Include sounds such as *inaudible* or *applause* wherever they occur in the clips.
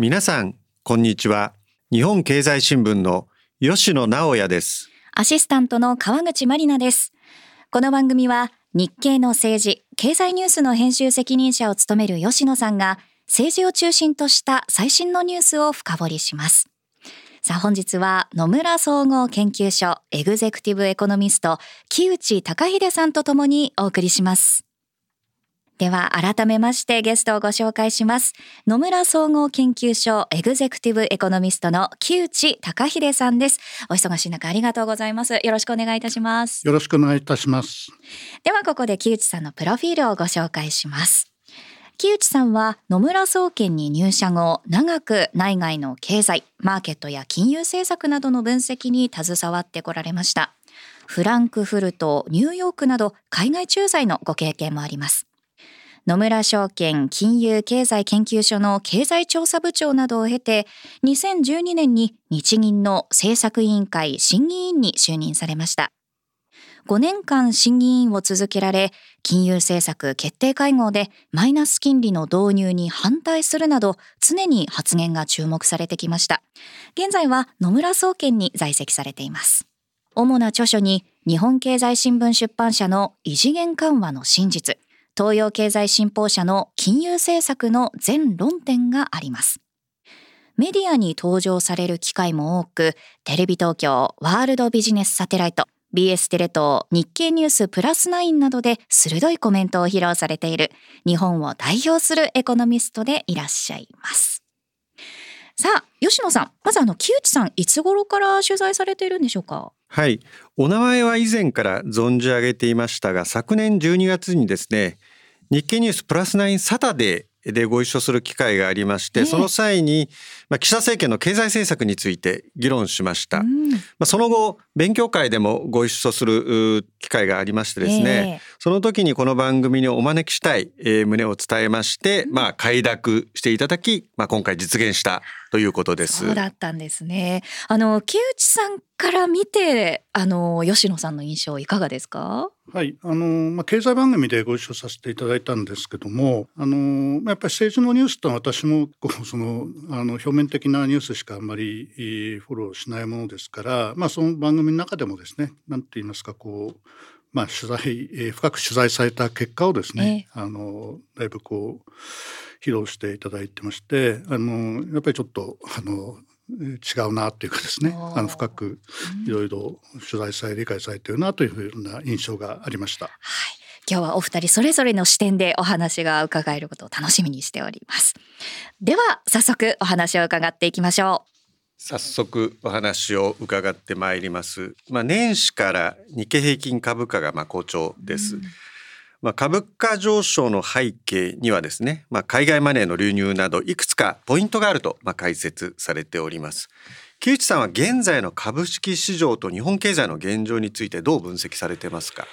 皆さんこんにちは。日本経済新聞の吉野直也です。アシスタントの川口真理奈です。この番組は日経の政治経済ニュースの編集責任者を務める吉野さんが政治を中心とした最新のニュースを深掘りします。さあ本日は野村総合研究所エグゼクティブエコノミスト木内隆秀さんとともにお送りします。では改めましてゲストをご紹介します。野村総合研究所エグゼクティブエコノミストの木内隆秀さんです。お忙しい中ありがとうございます。よろしくお願いいたします。よろしくお願いいたします。ではここで木内さんのプロフィールをご紹介します。木内さんは野村総研に入社後長く内外の経済マーケットや金融政策などの分析に携わってこられました。フランクフルトニューヨークなど海外駐在のご経験もあります野村証券金融経済研究所の経済調査部長などを経て2012年に日銀の政策委員会審議員に就任されました。5年間審議員を続けられ金融政策決定会合でマイナス金利の導入に反対するなど常に発言が注目されてきました。現在は野村総研に在籍されています。主な著書に日本経済新聞出版社の異次元緩和の真実。東洋経済新報社の金融政策の全論点があります。メディアに登場される機会も多く、テレビ東京、ワールドビジネスサテライト、BS テレ東、日経ニュースプラスナインなどで鋭いコメントを披露されている日本を代表するエコノミストでいらっしゃいます。さあ、吉野さん、まずあの木内さん、いつ頃から取材されているんでしょうか？はい、お名前は以前から存じ上げていましたが、昨年12月にですね、日経ニュースプラスナインサタデーでご一緒する機会がありまして、その際に、まあ、岸田政権の経済政策について議論しました。まあ、その後勉強会でもご一緒する機会がありましてですね、その時にこの番組にお招きしたい、えー、旨を伝えまして、まあ快諾していただき、まあ、今回実現したということです。そうだったんですね。あの木内さんから見て、あの吉野さんの印象いかがですか？はい、あのまあ経済番組でご一緒させていただいたんですけども、あのやっぱり政治のニュースと私もこうそのあの表面的なニュースしかあんまりフォローしないものですから、まあその番組の中でもですね、なんて言いますかこう。まあ、取材、えー、深く取材された結果をですね、えー、あのだいぶこう披露していただいてましてあのやっぱりちょっとあの違うなっていうかですねあの深くいろいろ取材され理解されているなというふうな印象がありました。はい今日はお二人それぞれの視点でお話が伺えることを楽しみにしておりますでは早速お話を伺っていきましょう早速お話を伺ってまいります。まあ、年始から日経平均株価がまあ好調です。うん、まあ、株価上昇の背景にはですね、まあ、海外マネーの流入などいくつかポイントがあるとまあ解説されております。木内さんは現在の株式市場と日本経済の現状についてどう分析されてますか？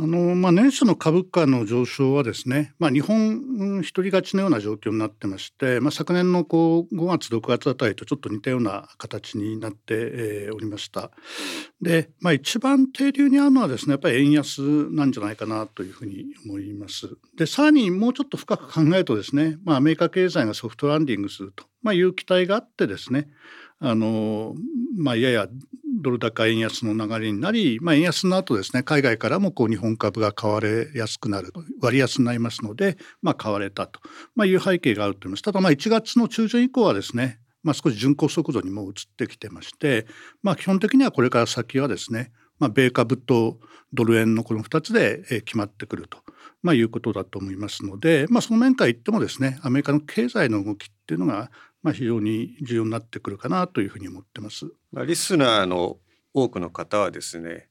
あのまあ、年初の株価の上昇はですね、まあ、日本一人勝ちのような状況になってまして、まあ、昨年のこう5月6月あたりとちょっと似たような形になって、えー、おりました。で、まあ、一番低流にあるのはですねやっぱり円安なんじゃないかなというふうに思います。でさらにもうちょっと深く考えるとですね、まあ、アメリカ経済がソフトランディングすると、まあ、いう期待があってですねあのまあ、ややドル高円安の流れになり、まあ、円安の後ですね海外からもこう日本株が買われやすくなる割安になりますので、まあ、買われたと、まあ、いう背景があると思いますただまあ1月の中旬以降はですね、まあ、少し巡航速度にも移ってきてまして、まあ、基本的にはこれから先はですね、まあ、米株とドル円のこの2つで決まってくると。まあ、いうことだと思いますので、まあ、その面から言ってもですねアメリカの経済の動きっていうのが、まあ、非常に重要になってくるかなというふうに思ってます。まあ、リスナーの多くの方はですね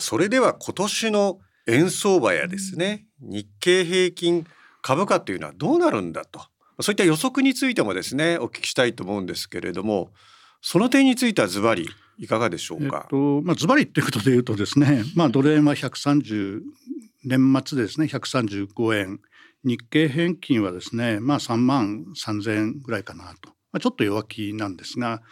それでは今年の円相場やですね、日経平均株価というのはどうなるんだとそういった予測についてもですねお聞きしたいと思うんですけれどもその点についてはズバリいかがでしょうか？えっとまあ、ズバリということで言うとですね、まあ、ドル円は130年末ですね135円日経平均はですねまあ3万3,000円ぐらいかなと。まあ、ちょっと弱気なんですが、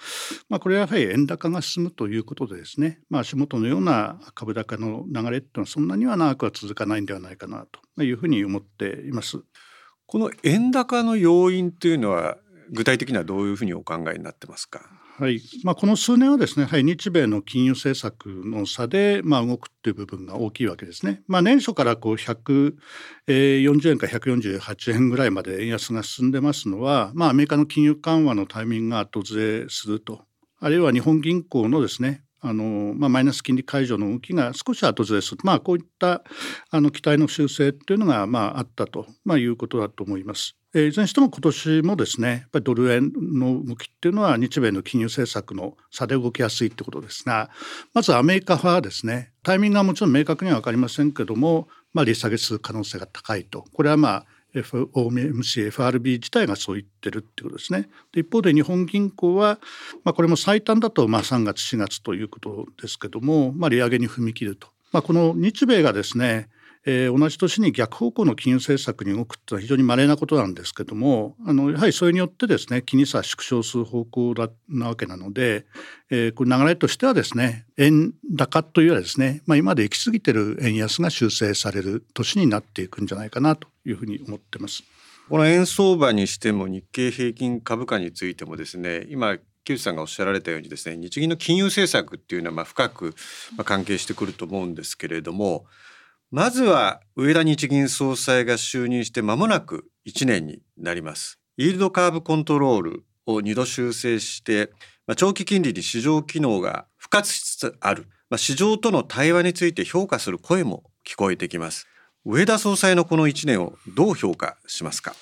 まあ、これはやはり円高が進むということでですね、まあ、足元のような株高の流れっていうのはそんなには長くは続かないんではないかなというふうに思っています。この円高の要因というのは具体的にはどういうふうにお考えになってますか？はいまあ、この数年はですね、はい、日米の金融政策の差で、まあ、動くっていう部分が大きいわけですね。まあ、年初からこう140円から148円ぐらいまで円安が進んでますのは、まあ、アメリカの金融緩和のタイミングが後ずれするとあるいは日本銀行のですねあのまあ、マイナス金利解除の動きが少し後ずれする、まあ、こういったあの期待の修正というのが、まあ、あったと、まあ、いうことだと思います。えー、いずれにしても今年もですねやっぱりドル円の動きっていうのは日米の金融政策の差で動きやすいってことですがまずアメリカはですねタイミングはもちろん明確には分かりませんけども、まあ、利下げする可能性が高いとこれはまあ FOMC、FRB 自体がそう言ってるっていうことですね。で一方で日本銀行は、まあ、これも最短だとまあ3月4月ということですけども、まあ、利上げに踏み切ると。まあ、この日米がですねえー、同じ年に逆方向の金融政策に動くっていうのは非常に稀なことなんですけどもあのやはりそれによってですね金利差縮小する方向だなわけなので、えー、これ流れとしてはですね円高というよりはですね、まあ、今まで行き過ぎてる円安が修正される年になっていくんじゃないかなというふうに思ってます。この円相場にしても日経平均株価についてもですね今木内さんがおっしゃられたようにですね日銀の金融政策っていうのはまあ深く関係してくると思うんですけれどもまずは上田日銀総裁が就任して間もなく1年になります。イールドカーブコントロールを2度修正して、まあ、長期金利に市場機能が復活しつつある、まあ、市場との対話について評価する声も聞こえてきます。上田総裁のこの1年をどう評価しますか？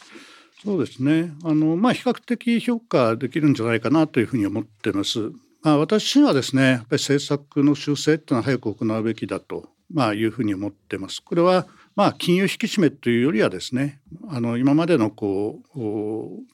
そうですねあの、まあ、比較的評価できるんじゃないかなというふうに思ってます。まあ、私はですねやっぱり政策の修正っていうのは早く行うべきだとまあ、いうふうに思ってます。これはまあ金融引き締めというよりはですねあの今までのこう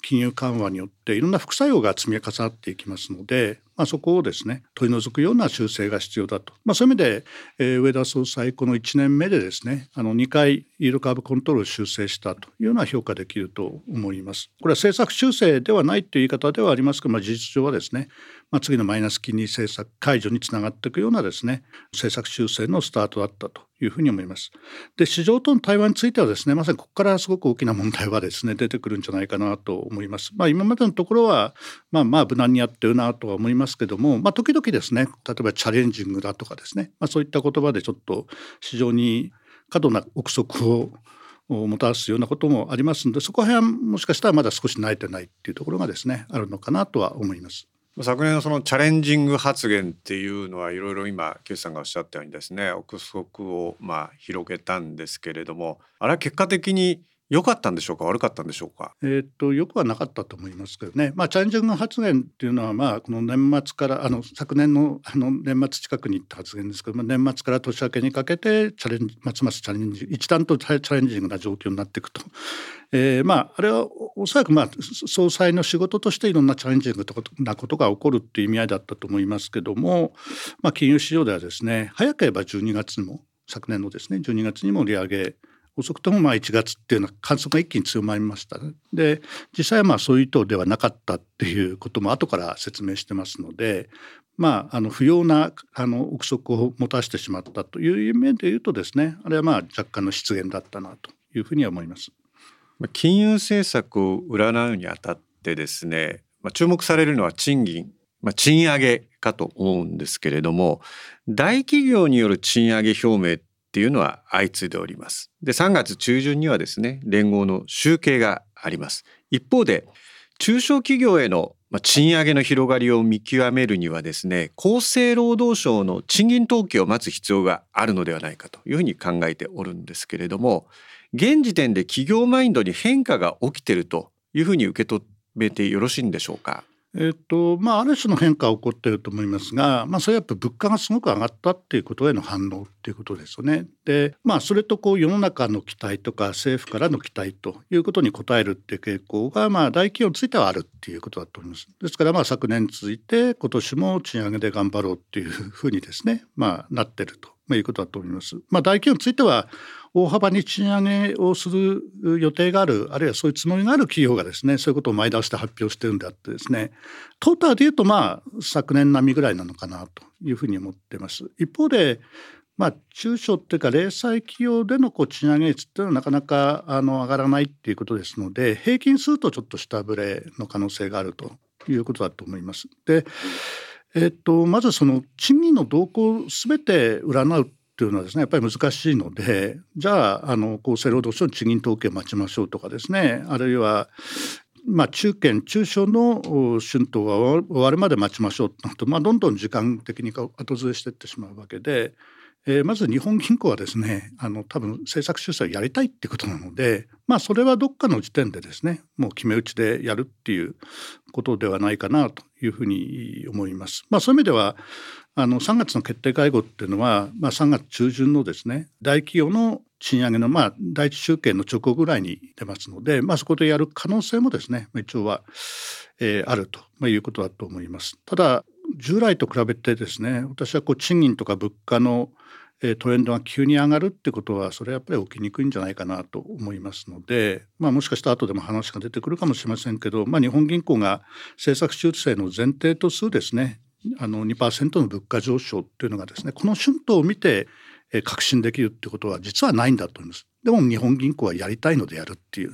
金融緩和によっていろんな副作用が積み重なっていきますので、まあ、そこをですね取り除くような修正が必要だと、まあ、そういう意味で、えー、上田総裁この1年目でですねあの2回イールカーブコントロールを修正したというような評価できると思います。これは政策修正ではないという言い方ではありますが、まあ、事実上はですね、まあ、次のマイナス金利政策解除につながっていくようなですね政策修正のスタートだったというふうに思います。で市場との対話についてはですねまさにここからすごく大きな問題はですね出てくるんじゃないかなと思います。まあ、今までのところはまあまあ無難にやってるなとは思いますけども、まあ、時々ですね例えばチャレンジングだとかですね、まあ、そういった言葉でちょっと市場に過度な憶測をもたらすようなこともありますのでそこら辺はもしかしたらまだ少し慣れてないっていうところがですねあるのかなとは思います。昨年のそのチャレンジング発言っていうのはいろいろ今木内さんがおっしゃったようにですね憶測をまあ広げたんですけれどもあれは結果的に良かったんでしょうか悪かったんでしょうか？えっとよくはなかったと思いますけどね。まあチャレンジング発言っていうのはまあこの年末からあの昨年のあの年末近くに言った発言ですけど、まあ、年末から年明けにかけてチャレンジますますチャレンジ一段とチャレンジングな状況になっていくと。えー、まああれはおそらくまあ総裁の仕事としていろんなチャレンジングなことが起こるっていう意味合いだったと思いますけども、まあ、金融市場ではですね早ければ12月にも昨年のですね12月にも利上げ遅くともまあ1月っていうのは観測が一気に強まりました、ね、で実際はまあそういう意図ではなかったっていうことも後から説明してますのでまああの不要なあの憶測を持たせてしまったという面で言うとですねあれはまあ若干の失言だったなというふうには思います。金融政策を占うにあたってですね、まあ、注目されるのは賃金、まあ、賃上げかと思うんですけれども大企業による賃上げ表明っっていうのは相次いでおります。で3月中旬にはですね連合の集計があります。一方で中小企業への賃上げの広がりを見極めるにはですね厚生労働省の賃金統計を待つ必要があるのではないかというふうに考えておるんですけれども現時点で企業マインドに変化が起きているというふうに受け止めてよろしいんでしょうか？えっとまあ、ある種の変化は起こっていると思いますが、まあ、それはやっぱ物価がすごく上がったっていうことへの反応っていうことですよね。で、まあ、それとこう世の中の期待とか政府からの期待ということに応えるっていう傾向が、まあ、大企業についてはあるっていうことだと思います。ですからまあ昨年続いて今年も賃上げで頑張ろうっていうふうにですね、まあ、なってるとまあいうことだと思います。まあ、大企業については大幅に賃上げをする予定があるあるいはそういうつもりがある企業がですねそういうことを前倒して発表してるんであってですねトータルでいうとまあ昨年並みぐらいなのかなというふうに思ってます。一方でまあ、中小っていうか零細企業でのこう賃上げ率っていうのはなかなかあの上がらないっていうことですので平均するとちょっと下振れの可能性があるということだと思います。で、えっと、まずその賃金の動向すべて占うっていうのはですねやっぱり難しいのでじゃああの厚生労働省の賃金統計を待ちましょうとかですねあるいはまあ、中堅中小の春闘が終わるまで待ちましょうとなると、まあ、どんどん時間的に後ずれしていってしまうわけでえー、まず日本銀行はですねあの多分政策修正をやりたいってことなのでまあそれはどっかの時点でですねもう決め打ちでやるっていうことではないかなというふうに思います。まあ、そういう意味ではあの3月の決定会合っていうのは、まあ、3月中旬のですね大企業の賃上げのまあ第一集計の直後ぐらいに出ますので、まあ、そこでやる可能性もですね一応は、えー、あるということだと思います。ただ従来と比べてですね私はこう賃金とか物価のトレンドが急に上がるってことはそれはやっぱり起きにくいんじゃないかなと思いますので、まあ、もしかしたら後でも話が出てくるかもしれませんけど、まあ、日本銀行が政策修正の前提とするですねあの2%の物価上昇っていうのがですねこの春闘を見て確信できるってことは実はないんだと思います。でも日本銀行はやりたいのでやるっていう、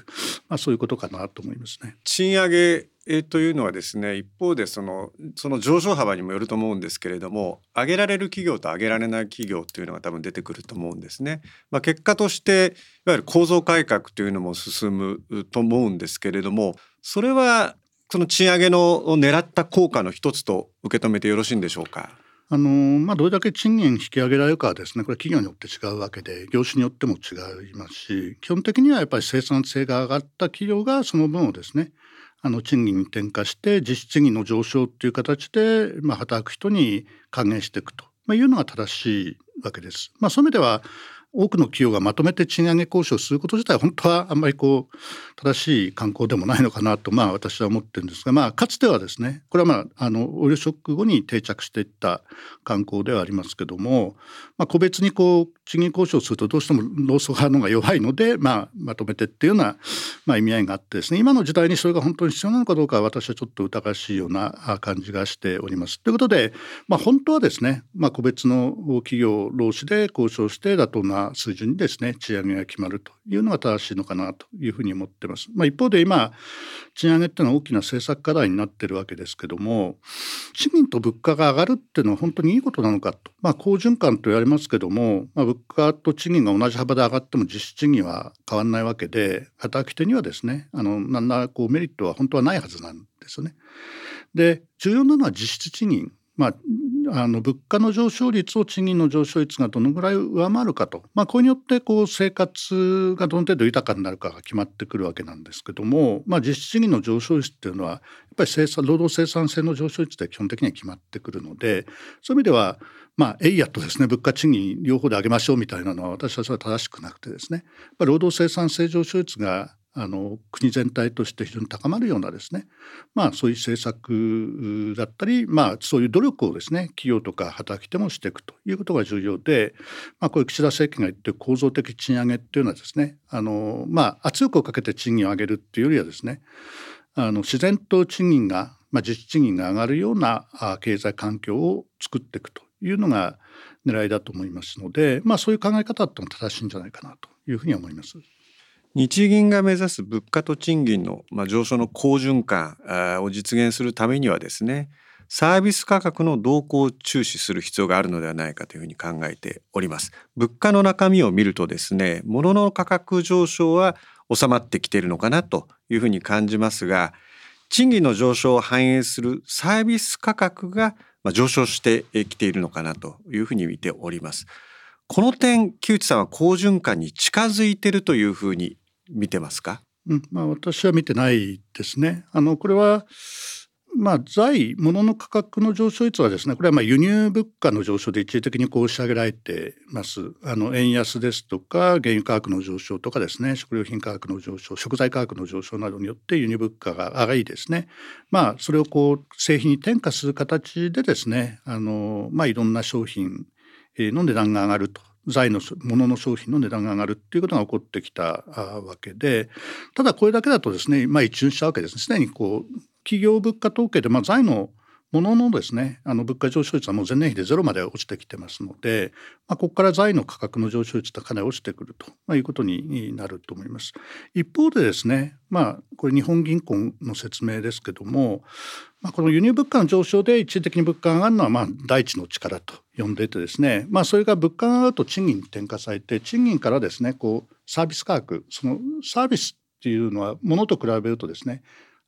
まあ、そういうことかなと思いますね。賃上げというのはですね一方でそのその上昇幅にもよると思うんですけれども上げられる企業と上げられない企業というのが多分出てくると思うんですね。まあ、結果としていわゆる構造改革というのも進むと思うんですけれどもそれはその賃上げの狙った効果の一つと受け止めてよろしいんでしょうか？あのまあ、どれだけ賃金引き上げられるかはですねこれ企業によって違うわけで業種によっても違いますし基本的にはやっぱり生産性が上がった企業がその分をですねあの賃金に転嫁して実質賃金の上昇っていう形で、まあ、働く人に還元していくと、まあ、いうのが正しいわけです。まあ、そういう意味では多くの企業がまとめて賃上げ交渉すること自体本当はあんまりこう正しい観光でもないのかなとまあ私は思ってるんですがまあかつてはですねこれはまああのオイルショック後に定着していった観光ではありますけども、まあ、個別にこう賃金交渉するとどうしても労組派のが弱いので、まあ、まとめてっていうような、まあ、意味合いがあってですね今の時代にそれが本当に必要なのかどうかは私はちょっと疑わしいような感じがしております。ということで、まあ、本当はですね、まあ、個別の企業労使で交渉して妥当な水準にですね賃上げが決まるというのが正しいのかなというふうに思ってます。まあ、一方で今賃上げっていうのは大きな政策課題になってるわけですけども賃金と物価が上がるっていうのは本当にいいことなのかと、まあ、好循環と言われますけども、まあ、物価と賃金が同じ幅で上がっても実質賃金は変わらないわけで働き手にはですねあの何らこうメリットは本当はないはずなんですよね。で重要なのは実質賃金まあ、あの物価の上昇率を賃金の上昇率がどのぐらい上回るかと、まあ、これによってこう生活がどの程度豊かになるかが決まってくるわけなんですけども、まあ、実質賃金の上昇率っていうのはやっぱり生産労働生産性の上昇率で基本的には決まってくるのでそういう意味ではまあ、エイヤとですね物価賃金両方で上げましょうみたいなのは私はそれは正しくなくてですね。労働生産性上昇率があの国全体として非常に高まるようなですね、まあ、そういう政策だったり、まあ、そういう努力をですね企業とか働き手もしていくということが重要で、まあ、こういう岸田政権が言って構造的賃上げっていうのはですねあの、まあ、圧力をかけて賃金を上げるっていうよりはですねあの自然と賃金が、まあ、実質賃金が上がるような経済環境を作っていくというのが狙いだと思いますので、まあ、そういう考え方っても正しいんじゃないかなというふうに思います。日銀が目指す物価と賃金の、まあ、上昇の好循環を実現するためにはですねサービス価格の動向を注視する必要があるのではないかというふうに考えております。物価の中身を見るとですね、物の価格上昇は収まってきているのかなというふうに感じますが、賃金の上昇を反映するサービス価格が上昇してきているのかなというふうに見ております。この点木内さんは好循環に近づいてるというふうに見てますか、うんまあ、私は見てないですね。あのこれはまあ、財物の価格の上昇率はですねこれはまあ輸入物価の上昇で一時的にこう押し上げられてます。あの円安ですとか原油価格の上昇とかですね食料品価格の上昇食材価格の上昇などによって輸入物価が上がりですね。まあそれをこう製品に転嫁する形でですねあの、まあ、いろんな商品の値段が上がると。財のもの商品の値段が上がるっていうことが起こってきたわけで。ただこれだけだとですねまあ一巡したわけですね。すでにこう企業物価統計で、まあ、財の物のですねあの物価上昇率はもう前年比でゼロまで落ちてきてますので、まあ、ここから財の価格の上昇率がかなり落ちてくると、まあ、いうことになると思います。一方でですねまあこれ日本銀行の説明ですけども、まあ、この輸入物価の上昇で一時的に物価が上がるのはまあ第一の力と呼んでてですね、まあ、それが物価が上がると賃金に転嫁されて賃金からですねこうサービス価格そのサービスっていうのはものと比べるとですね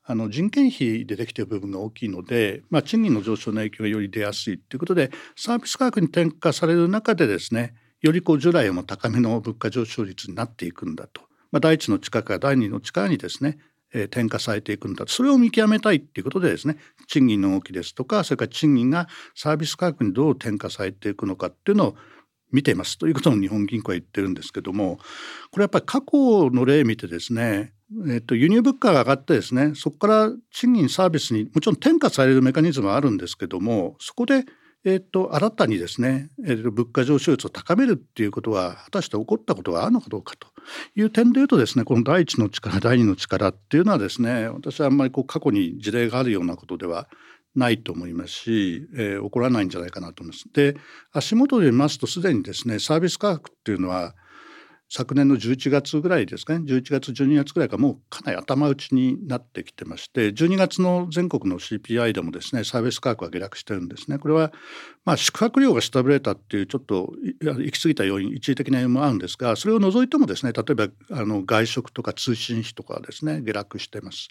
あの人件費でできている部分が大きいので、まあ、賃金の上昇の影響がより出やすいということでサービス価格に転嫁される中でですねよりこう従来よりも高めの物価上昇率になっていくんだと、まあ、第一の力から第二の力にですねえ転嫁されていくんだそれを見極めたいっていうことでですね賃金の動きですとかそれから賃金がサービス価格にどう転嫁されていくのかっていうのを見ていますということを日本銀行は言ってるんですけどもこれやっぱり過去の例見てですねえっと、輸入物価が上がってですねそこから賃金サービスにもちろん転嫁されるメカニズムはあるんですけどもそこで、えっと、新たにですね、えっと、物価上昇率を高めるっていうことは果たして起こったことがあるのかどうかという点で言うとですねこの第一の力第二の力っていうのはですね私はあんまりこう過去に事例があるようなことではないと思いますし、えー、起こらないんじゃないかなと思います。で足元で見ますとすでにですねサービス価格っていうのは昨年の11月ぐらいですかね11月12月ぐらいからもうかなり頭打ちになってきてまして12月の全国の CPI でもですねサービス価格が下落してるんですねこれはまあ宿泊料が下振れたっていうちょっと行き過ぎた要因一時的な要因もあるんですがそれを除いてもですね例えばあの外食とか通信費とかですね下落してます。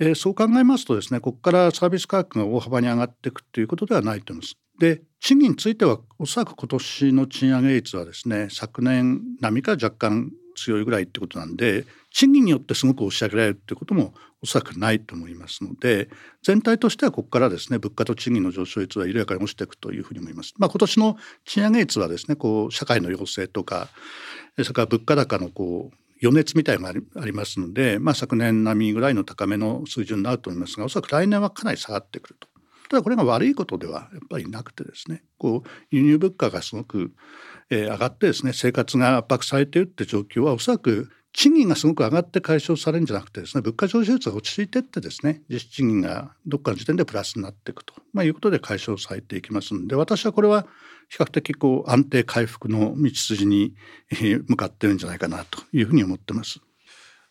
えー、そう考えますとですねここからサービス価格が大幅に上がっていくということではないと思います。で賃金についてはおそらく今年の賃上げ率はですね昨年並みか若干強いぐらいってことなんで賃金によってすごく押し上げられるってこともおそらくないと思いますので全体としてはここからですね物価と賃金の上昇率は緩やかに落ちていくというふうに思います。まあ、今年の賃上げ率はですねこう社会の要請とかそれから物価高のこう余熱みたいなのがありますので、まあ、昨年並みぐらいの高めの水準になると思いますがおそらく来年はかなり下がってくると。ただこれが悪いことではやっぱりなくてですねこう輸入物価がすごく、えー、上がってですね生活が圧迫されているって状況はおそらく賃金がすごく上がって解消されるんじゃなくてですね物価上昇率が落ち着いていってですね実質賃金がどっかの時点でプラスになっていくと、まあ、いうことで解消されていきますので私はこれは比較的こう安定回復の道筋に向かってるんじゃないかなというふうに思ってます。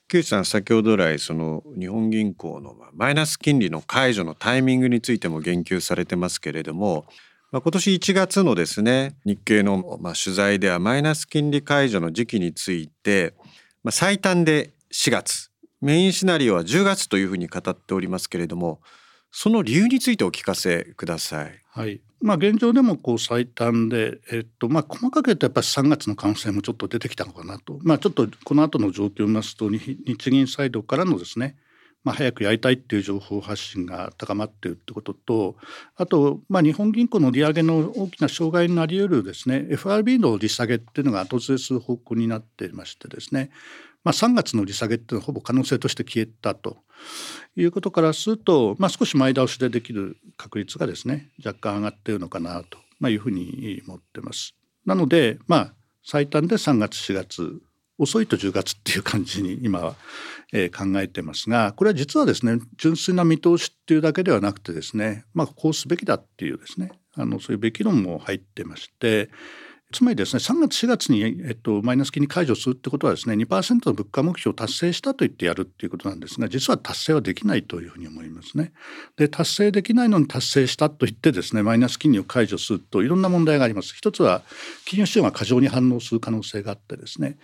木内さん先ほど来その日本銀行のマイナス金利の解除のタイミングについても言及されてますけれども、まあ、今年1月のですね日経のま取材ではマイナス金利解除の時期について、まあ、最短で4月メインシナリオは10月というふうに語っておりますけれどもその理由についてお聞かせください。はいまあ、現状でもこう最短で、えっとまあ、細かく言うとやっぱり3月の可能性もちょっと出てきたのかなと、まあ、ちょっとこの後の状況を見ますと日銀サイドからのですね、まあ、早くやりたいっていう情報発信が高まっているってこととあと、まあ、日本銀行の利上げの大きな障害になり得るですね FRB の利下げっていうのが突然する方向になっていましてですねまあ、3月の利下げっていうのはほぼ可能性として消えたということからすると、まあ、少し前倒しでできる確率がですね若干上がっているのかなと、いうふうに思ってます。なので、まあ、最短で3月4月遅いと10月っていう感じに今は、えー、考えてますがこれは実はですね純粋な見通しっていうだけではなくてですね、まあ、こうすべきだっていうですねあのそういうべき論も入ってましてつまりですね3月4月に、えっと、マイナス金利解除するってことはですね2%の物価目標を達成したと言ってやるっていうことなんですが実は達成はできないというふうに思いますね。で達成できないのに達成したと言ってですねマイナス金利を解除するといろんな問題があります。一つは金融市場が過剰に反応する可能性があってですね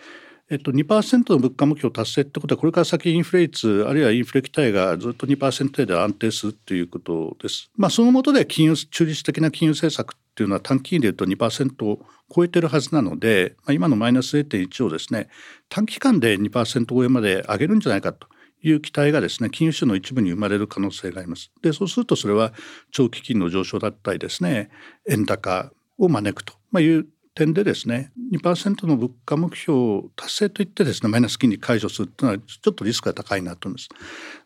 えっと、2%の物価目標達成ってことはこれから先インフレ率あるいはインフレ期待がずっと2%程度安定するということです。まあ、その下で金融中立的な金融政策っていうのは短期でいうと2%を超えてるはずなので、まあ、今のマイナス0.1をですね短期間で2%超えまで上げるんじゃないかという期待がですね金融市場の一部に生まれる可能性があります。でそうするとそれは長期金の上昇だったりですね円高を招くと、まあ、いう点でですね2%の物価目標を達成といってですねマイナス金利解除するというのはちょっとリスクが高いなと思います。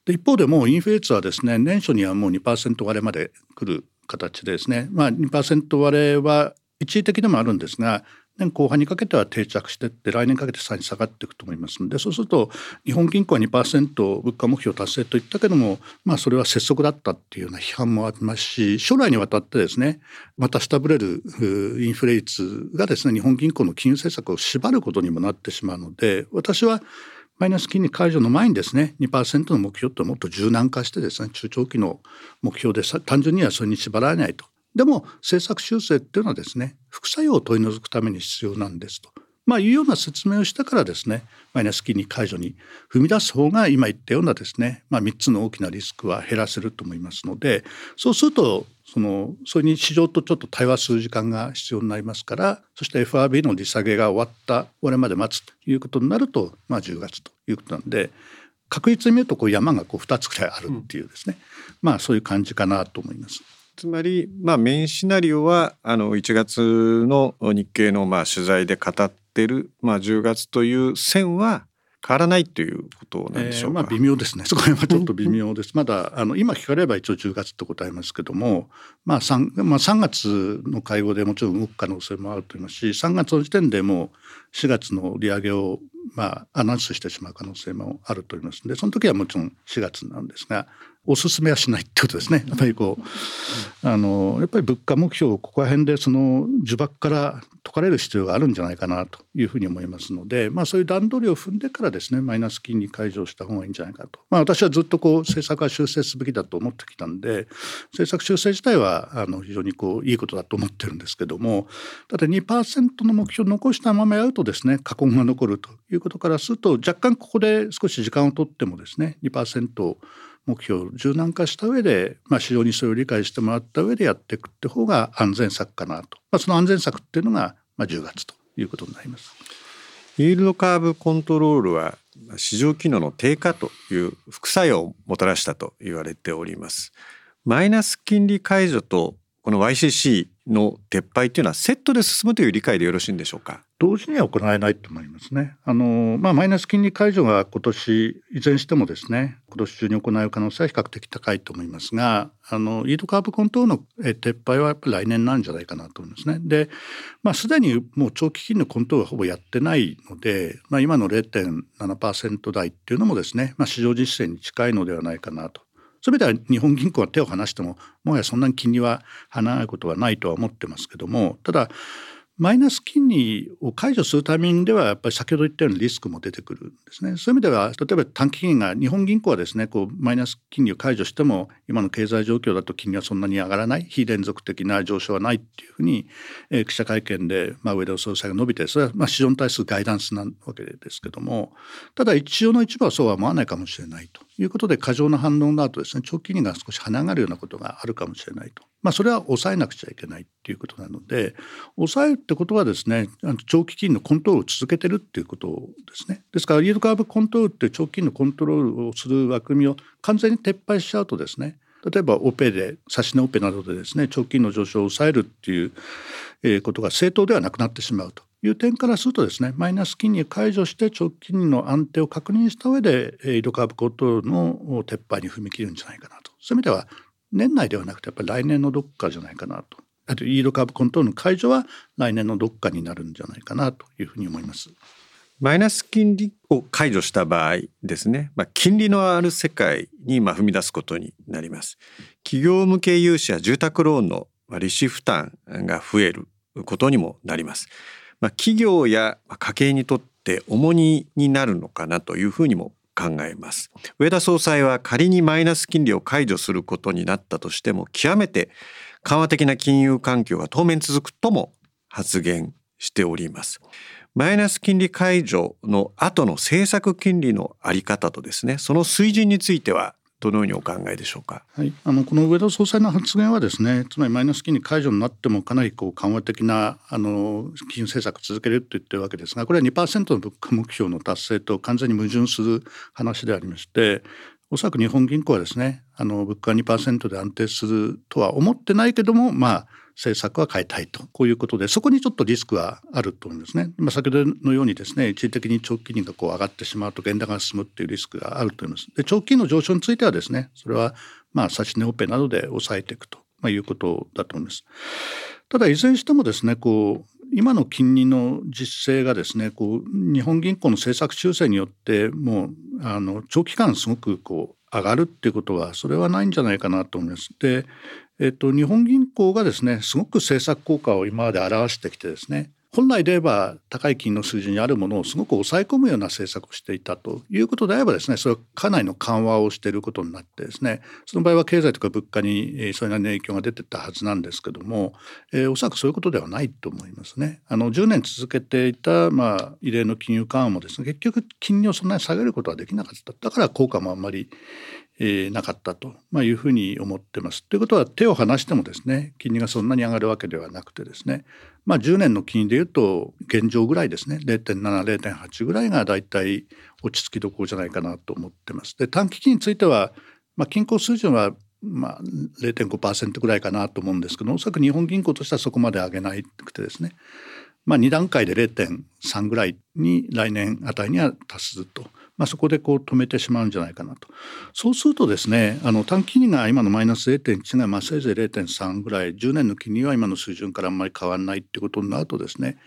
で一方でもうインフレ率はですね年初にはもう2%割れまで来る形でですね、まあ、2%割れは一時的でもあるんですが年後半にかけては定着していって来年かけてさらに下がっていくと思いますのでそうすると日本銀行は2%物価目標達成と言ったけどもまあそれは拙速だったっていうような批判もありますし将来にわたってですねまた下振れるインフレ率がですね日本銀行の金融政策を縛ることにもなってしまうので私はマイナス金利解除の前にですね2%の目標ってもっと柔軟化してですね中長期の目標で単純にはそれに縛られないと。でも政策修正っていうのはですね副作用を取り除くために必要なんですと。まあ、いうような説明をしたからですねマイナス金利解除に踏み出す方が今言ったようなですね、まあ、3つの大きなリスクは減らせると思いますのでそうするとそのそれに市場とちょっと対話する時間が必要になりますからそして FRB の利下げが終わったこれまで待つということになると、まあ、10月ということなんで確実に見るとこう山がこう2つくらいあるっていうですね、うん、まあそういう感じかなと思います。つまり、まあ、メインシナリオはあの1月の日経のまあ取材で語ってる、まあ、10月という線は変わらないということなんでしょうか、えー、まあ、微妙ですね。そこはちょっと微妙です。まだあの今聞かれれば一応10月って答えますけども、まあ 3, まあ、3月の会合でもちろん動く可能性もあると思いますし3月の時点でもう4月の利上げをまあアナウンスしてしまう可能性もあると思います。のでその時はもちろん4月なんですがおすすめはしないってことですね。やっぱりこう、あの、やっぱり物価目標をここら辺でその呪縛から解かれる必要があるんじゃないかなというふうに思いますので、まあそういう段取りを踏んでからですね、マイナス金利解除した方がいいんじゃないかと。まあ私はずっとこう政策は修正すべきだと思ってきたんで、政策修正自体はあの非常にこういいことだと思ってるんですけども、ただ2%の目標を残したままやるとですね、過根が残るということからすると、若干ここで少し時間をとってもですね、2%を目標を柔軟化した上で、まあ、市場にそれを理解してもらった上でやっていくって方が安全策かなと、まあ、その安全策っていうのが、まあ、10月ということになります。イールドカーブコントロールは市場機能の低下という副作用をもたらしたと言われております。マイナス金利解除とこの YCC の撤廃というのはセットで進むという理解でよろしいんでしょうか？同時には行えないと思いますね。あのまあ、マイナス金利解除が今年いずれにしてもですね今年中に行う可能性は比較的高いと思いますがあのイードカーブコントロールの撤廃はやっぱり来年なんじゃないかなと思いますね。で、まあ、すでにもう長期金利のコントロールはほぼやってないので、まあ、今の0.7%台っていうのもですね、まあ、市場実践に近いのではないかなとそういう意味では日本銀行は手を離してももはやそんなに金利は離れることはないとは思ってますけどもただマイナス金利を解除するタイミングではやっぱり先ほど言ったようにリスクも出てくるんですね。そういう意味では例えば短期金利が日本銀行はですねこうマイナス金利を解除しても今の経済状況だと金利はそんなに上がらない非連続的な上昇はないっていうふうに、えー、記者会見で、まあ、上田総裁が述べてそれはまあ市場に対するガイダンスなわけですけどもただ一応の一部はそうは思わないかもしれないということで過剰な反応があるとですね長期金利が少し跳ね上がるようなことがあるかもしれないと。まあ、それは抑えなくちゃいけないっていうことなので抑えるってことはですね長期金のコントロールを続けてるっていうことですね。ですからイールドカーブコントロールって長期金のコントロールをする枠組みを完全に撤廃しちゃうとですね例えばオペで指し値オペなどでですね長期金の上昇を抑えるっていうことが正当ではなくなってしまうという点からするとですねマイナス金利を解除して長期金利の安定を確認した上でイールドカーブコントロールの撤廃に踏み切るんじゃないかなと。そういう意味では年内ではなくてやっぱり来年のどっかじゃないかなと。あとイードカーブコントロールの解除は来年のどっかになるんじゃないかなというふうに思います。マイナス金利を解除した場合ですね、まあ、金利のある世界にまあ踏み出すことになります。企業向け融資や住宅ローンの利子負担が増えることにもなります。まあ、企業や家計にとって重荷になるのかなというふうにも考えます。上田総裁は仮にマイナス金利を解除することになったとしても極めて緩和的な金融環境が当面続くとも発言しております。マイナス金利解除の後の政策金利のあり方とですねその水準についてはどのようにお考えでしょうか、はい、あのこの上田総裁の発言はですねつまりマイナス金利解除になってもかなりこう緩和的なあの金融政策続けると言ってるわけですがこれは2%の物価目標の達成と完全に矛盾する話でありましておそらく日本銀行はですねあの物価2%で安定するとは思ってないけどもまあ政策は変えたいとこういうことでそこにちょっとリスクはあると思うんですね。まあ、先ほどのようにですね一時的に長期金利がこう上がってしまうと現高が進むっていうリスクがあると思います。で長期金利の上昇についてはですねそれはまあ指値オペなどで抑えていくと、まあ、いうことだと思います。ただいずれにしてもですねこう今の金利の実勢がですねこう日本銀行の政策修正によってもうあの長期間すごくこう上がるっていうことはそれはないんじゃないかなと思います。で、えっと、日本銀行がですねすごく政策効果を今まで表してきてですね本来で言えば高い金の水準にあるものをすごく抑え込むような政策をしていたということであればですねそれはかなりの緩和をしていることになってですねその場合は経済とか物価にそれなりの影響が出てたはずなんですけども、えー、おそらくそういうことではないと思いますね。あの10年続けていた、まあ、異例の金融緩和もですね結局金利をそんなに下げることはできなかっただから効果もあんまりえー、なかったと、まあ、いうふうに思ってます。ということは手を離してもですね金利がそんなに上がるわけではなくてですねまあ、10年の金利でいうと現状ぐらいですね0.70.8ぐらいがだいたい落ち着きどころじゃないかなと思ってます。で短期金については、まあ、均衡水準はまあ0.5%ぐらいかなと思うんですけどおそらく日本銀行としてはそこまで上げなくてですねまあ、2段階で0.3ぐらいに来年あたりには達すと。まあ、そこでこう止めてしまうんじゃないかなと。そうするとですねあの短期金利が今のマイナス0.1がまあせいぜい0.3ぐらい10年の金利は今の水準からあんまり変わらないってことになるとですね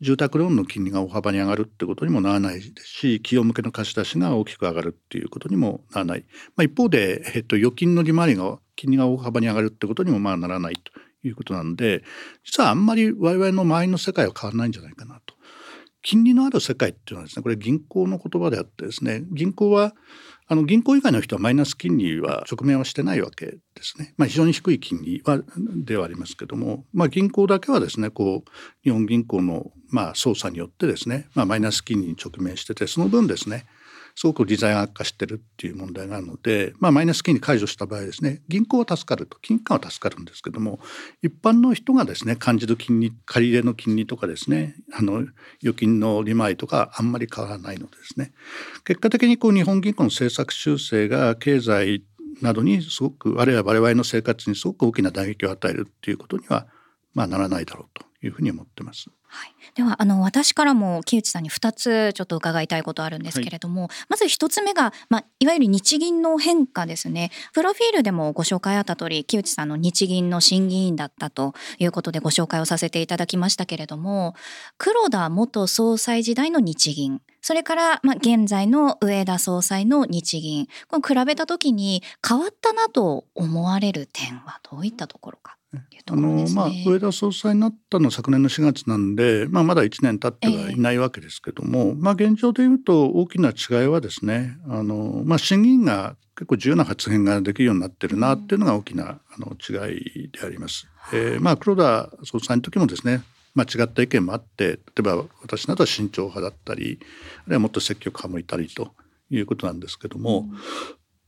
住宅ローンの金利が大幅に上がるってことにもならないですし企業向けの貸し出しが大きく上がるっていうことにもならない、まあ、一方で、えっと、預金の利回りが金利が大幅に上がるってことにもまあならないと。いうことなんで実はあんまり我々の周りの世界は変わらないんじゃないかなと。金利のある世界っていうのはですねこれ銀行の言葉であってですね銀行はあの銀行以外の人はマイナス金利は直面はしてないわけですね。まあ、非常に低い金利はではありますけども、まあ、銀行だけはですねこう日本銀行のまあ操作によってですね、まあ、マイナス金利に直面しててその分ですねすごく利材が悪化してるっていう問題があるので、まあ、マイナス金利解除した場合ですね銀行は助かると金貨は助かるんですけども一般の人がですね感じる金利借り入れの金利とかですねあの預金の利回りとかあんまり変わらないのでですね。結果的にこう日本銀行の政策修正が経済などにすごくあるいは我々の生活にすごく大きな打撃を与えるっていうことにはまあならないだろうと。いうふうに思ってます。はい、ではあの私からも木内さんに2つちょっと伺いたいことあるんですけれども、はい、まず1つ目が、まあ、いわゆる日銀の変化ですね。プロフィールでもご紹介あった通り木内さんの日銀の審議員だったということでご紹介をさせていただきましたけれども黒田元総裁時代の日銀それから、まあ、現在の上田総裁の日銀この比べた時に変わったなと思われる点はどういったところかあのまあ、上田総裁になったのは昨年の4月なんで、まあ、まだ1年経ってはいないわけですけども、えー、まあ、現状でいうと大きな違いはですねあの、まあ、審議員が結構自由な発言ができるようになってるなっていうのが大きなあの違いであります。えーまあ、黒田総裁の時もですねまあ、違った意見もあって例えば私などは慎重派だったりあるいはもっと積極派もいたりということなんですけども、うん、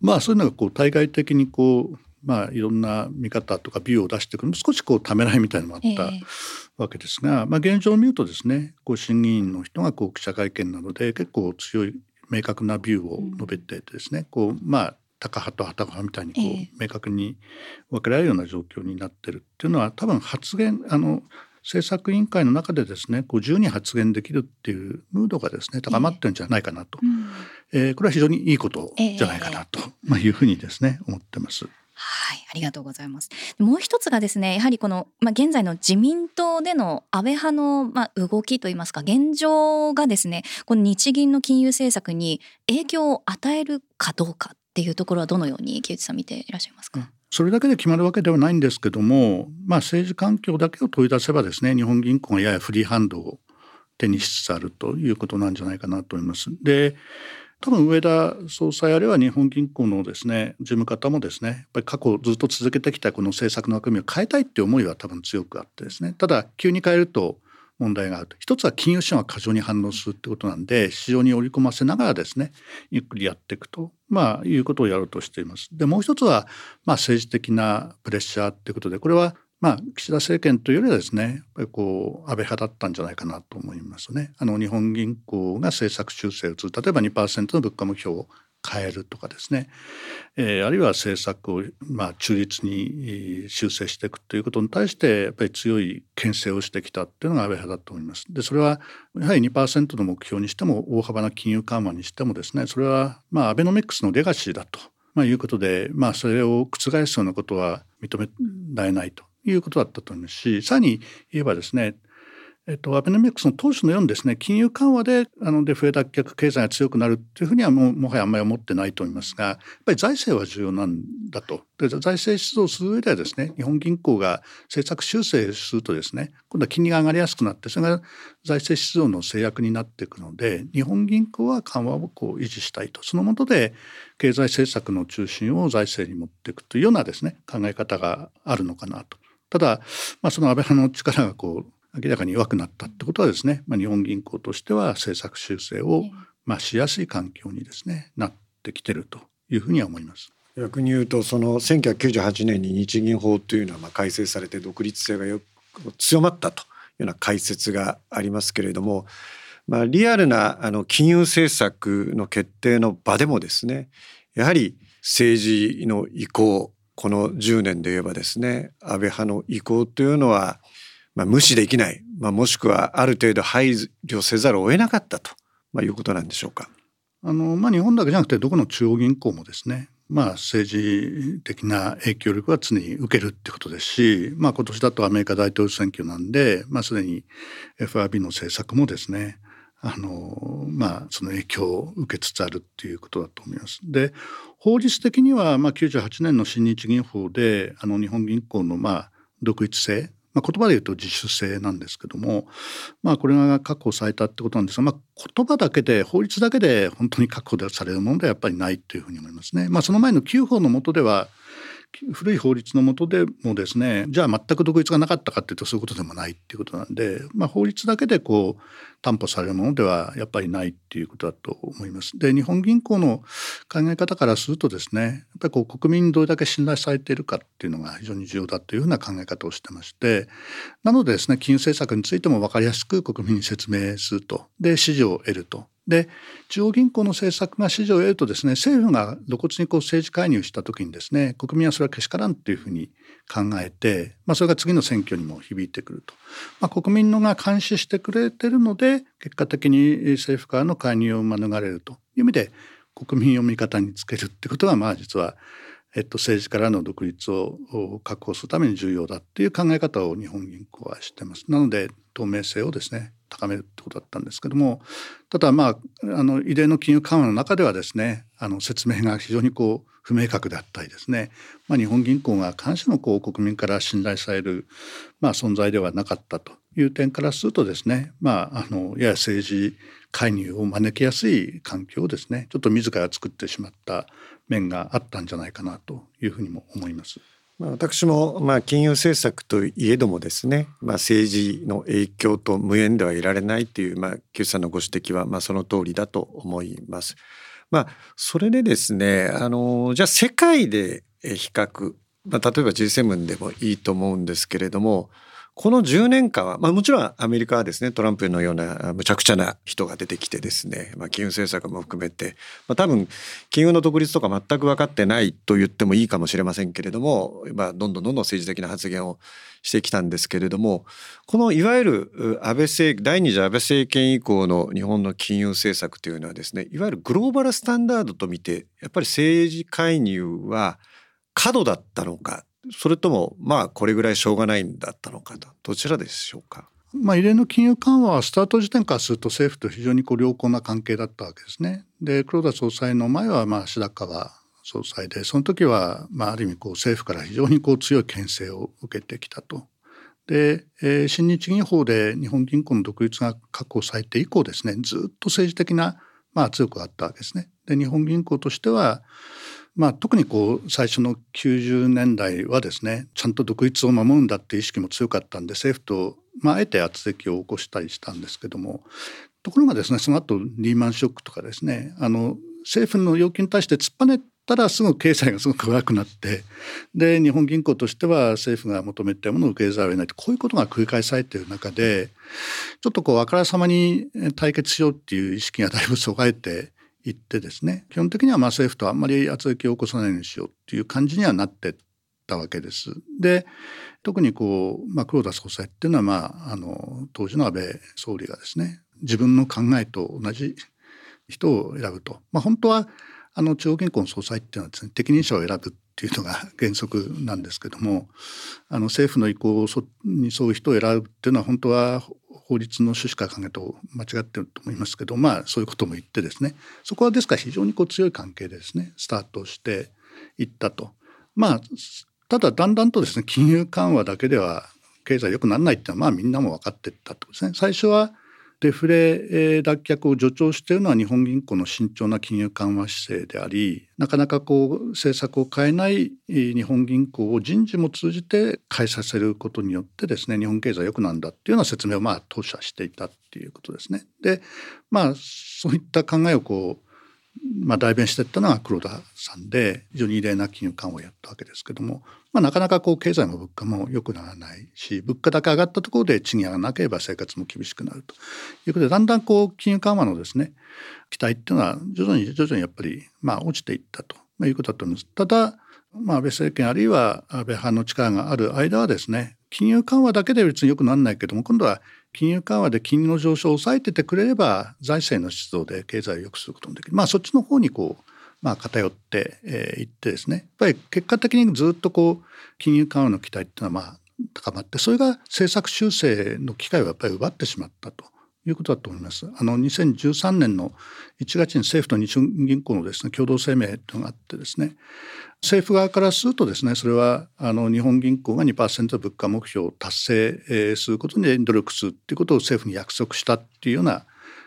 まあそういうのがこう対外的にこうまあ、いろんな見方とかビューを出してくる少しこうためらいみたいなのもあったわけですが、えー、まあ、現状を見るとですねこう審議員の人がこう記者会見などで結構強い明確なビューを述べてですね、うん、こうまあタカ派とハタ派みたいにこう、えー、明確に分けられるような状況になってるっていうのは多分発言あの政策委員会の中でですねこう自由に発言できるっていうムードがですね高まってるんじゃないかなと、えー、えー、これは非常にいいことじゃないかなと、まあ、いうふうにですね思ってます。はい、ありがとうございます。もう一つがですね、やはりこのまあ現在の自民党での安倍派のまあ動きといいますか現状がですね、この日銀の金融政策に影響を与えるかどうかっていうところはどのように木内さん見ていらっしゃいますか？うんそれだけで決まるわけではないんですけども、まあ、政治環境だけを問い出せばですね日本銀行がややフリーハンドを手にしつつあるということなんじゃないかなと思います。で多分上田総裁あるいは日本銀行のですね事務方もですねやっぱり過去ずっと続けてきたこの政策の枠組みを変えたいっていう思いは多分強くあってですねただ急に変えると問題があると一つは金融資産は過剰に反応するってことなんで市場に織り込ませながらですねゆっくりやっていくと、まあ、いうことをやろうとしています。でもう一つは、まあ、政治的なプレッシャーっていうことでこれはまあ、岸田政権というよりはですねやっぱりこう安倍派だったんじゃないかなと思いますね。あの日本銀行が政策修正をする例えば2%の物価目標を変えるとかですね、えー、あるいは政策を、まあ、中立に修正していくということに対してやっぱり強い牽制をしてきたっていうのが安倍派だと思います。でそれはやはり2%の目標にしても大幅な金融緩和にしてもですねそれはまあアベノミクスのレガシーだと。まあ、いうことで、まあ、それを覆すようなことは認められないということだったと思いますしさらに言えばですねえっと、アベノミクスの当初のようにですね金融緩和であのデフレ脱却経済が強くなるっていうふうにはもうもはやあんまり思ってないと思いますがやっぱり財政は重要なんだとで財政出動する上ではですね日本銀行が政策修正するとですね今度は金利が上がりやすくなってそれが財政出動の制約になっていくので日本銀行は緩和をこう維持したいとそのもとで経済政策の中心を財政に持っていくというようなですね考え方があるのかなと。ただ、まあ、その安倍派の力がこう明らかに弱くなったってことはですね、まあ、日本銀行としては政策修正をまあしやすい環境にですねなってきてるというふうには思います。逆に言うとその1998年に日銀法というのはまあ改正されて独立性がよ強まったというような解説がありますけれども、まあ、リアルなあの金融政策の決定の場でもですねやはり政治の意向この10年で言えばですね安倍派の意向というのはまあ、無視できない、まあ、もしくはある程度配慮せざるを得なかったと、まあ、いうことなんでしょうか。あのまあ、日本だけじゃなくてどこの中央銀行もですねまあ、政治的な影響力は常に受けるってことですし、まあ、今年だとアメリカ大統領選挙なんで、まあ、すでに FRB の政策もですねあの、まあ、その影響を受けつつあるっていうことだと思います。で法律的には、まあ、98年の新日銀法であの日本銀行の、まあ、独立性まあ、言葉で言うと自主性なんですけども、まあ、これが確保されたってことなんですが、まあ、言葉だけで法律だけで本当に確保されるものではやっぱりないというふうに思いますね。まあ、その前の9法の下では古い法律の下でもですねじゃあ全く独立がなかったかっていうとそういうことでもないっていうことなんで、まあ、法律だけでこう担保されるものではやっぱりないっていうことだと思います。で日本銀行の考え方からするとですねやっぱりこう国民にどれだけ信頼されているかっていうのが非常に重要だというふうな考え方をしてましてなのでですね金融政策についても分かりやすく国民に説明するとで支持を得るとで中央銀行の政策が支持を得るとですね政府が露骨にこう政治介入した時にですね国民はそれはけしからんというふうに考えて、まあ、それが次の選挙にも響いてくると、まあ、国民のが監視してくれてるので結果的に政府からの介入を免れるという意味で国民を味方につけるってことがまあ実はえっと、政治からの独立を確保するために重要だっていう考え方を日本銀行はしてます。なので透明性をですね高めるってことだったんですけどもただまああの異例の金融緩和の中ではですねあの説明が非常にこう不明確であったりですね、まあ、日本銀行が必ずしもこう国民から信頼される、まあ、存在ではなかったという点からするとですね、まあ、あのやや政治介入を招きやすい環境をですねちょっと自ら作ってしまった面があったんじゃないかなというふうにも思います。まあ、私もまあ金融政策といえどもですね、まあ、政治の影響と無縁ではいられないという、まあ、木内さんのご指摘はまあその通りだと思います。まあ、それでですねあのじゃあ世界で比較、まあ、例えば G7 でもいいと思うんですけれどもこの10年間は、まあ、もちろんアメリカはですねトランプのようなむちゃくちゃな人が出てきてですね、まあ、金融政策も含めて、まあ、多分金融の独立とか全く分かってないと言ってもいいかもしれませんけれども、まあ、どんどんどんどん政治的な発言をしてきたんですけれどもこのいわゆる安倍政第二次安倍政権以降の日本の金融政策というのはですねいわゆるグローバルスタンダードと見てやっぱり政治介入は過度だったのかそれともまあこれぐらいしょうがないんだったのかとどちらでしょうか？まあ、異例の金融緩和はスタート時点からすると政府と非常にこう良好な関係だったわけですね。で黒田総裁の前はまあ白川総裁でその時はまあある意味こう政府から非常にこう強い牽制を受けてきたと。で、えー、新日銀法で日本銀行の独立が確保されて以降ですねずっと政治的なまあ圧力があったわけですね。で日本銀行としてはまあ、特にこう最初の90年代はですねちゃんと独立を守るんだっていう意識も強かったんで政府と、まあ、あえて圧力を起こしたりしたんですけどもところがですねその後リーマンショックとかですねあの政府の要求に対して突っぱねたらすぐ経済がすごく悪くなってで日本銀行としては政府が求めたものを受けざるを得ないとこういうことが繰り返されている中でちょっとこうあからさまに対決しようっていう意識がだいぶそがれて言ってですね基本的にはまあ政府とあんまり圧力を起こさないようにしようっていう感じにはなってったわけです。で特にこう、まあ、黒田総裁っていうのは、まあ、あの当時の安倍総理がですね自分の考えと同じ人を選ぶと、まあ、本当はあの中央銀行の総裁っていうのはですね適任者を選ぶっていうのが原則なんですけどもあの政府の意向に沿う人を選ぶっていうのは本当は法律の趣旨から考えると間違ってると思いますけどまあそういうことも言ってですねそこはですから非常にこう強い関係でですねスタートしていったと。まあただだんだんとですね金融緩和だけでは経済良くならないっていうのはまあみんなも分かってったってことですね。最初はデフレ脱却を助長しているのは日本銀行の慎重な金融緩和姿勢でありなかなかこう政策を変えない日本銀行を人事も通じて変えさせることによってですね日本経済は良くなんだっていうような説明をまあ当社していたっていうことですね。でまあそういった考えをこうまあ、代弁していったのが黒田さんで非常に異例な金融緩和をやったわけですけども、まあ、なかなかこう経済も物価も良くならないし物価高上がったところで賃金上がらなければ生活も厳しくなるということでだんだんこう金融緩和のですね期待っていうのは徐々に徐々にやっぱりまあ落ちていったということだと思います。ただまあ、安倍政権あるいは安倍派の力がある間はですね金融緩和だけで別によくならないけども今度は金融緩和で金利の上昇を抑えててくれれば財政の出動で経済を良くすることもできる。まあそっちの方にこうまあ偏ってい、ってですね。やっぱり結果的にずっとこう金融緩和の期待っていうのはまあ高まってそれが政策修正の機会をやっぱり奪ってしまったと。いうことだと思います。あの2013年の1月に政府と日本銀行のですね共同声明というのがあってですね。政府側からするとですねそれはあの日本銀行が2%物価目標を達成することに努力するっていうことを政府に約束したっていうような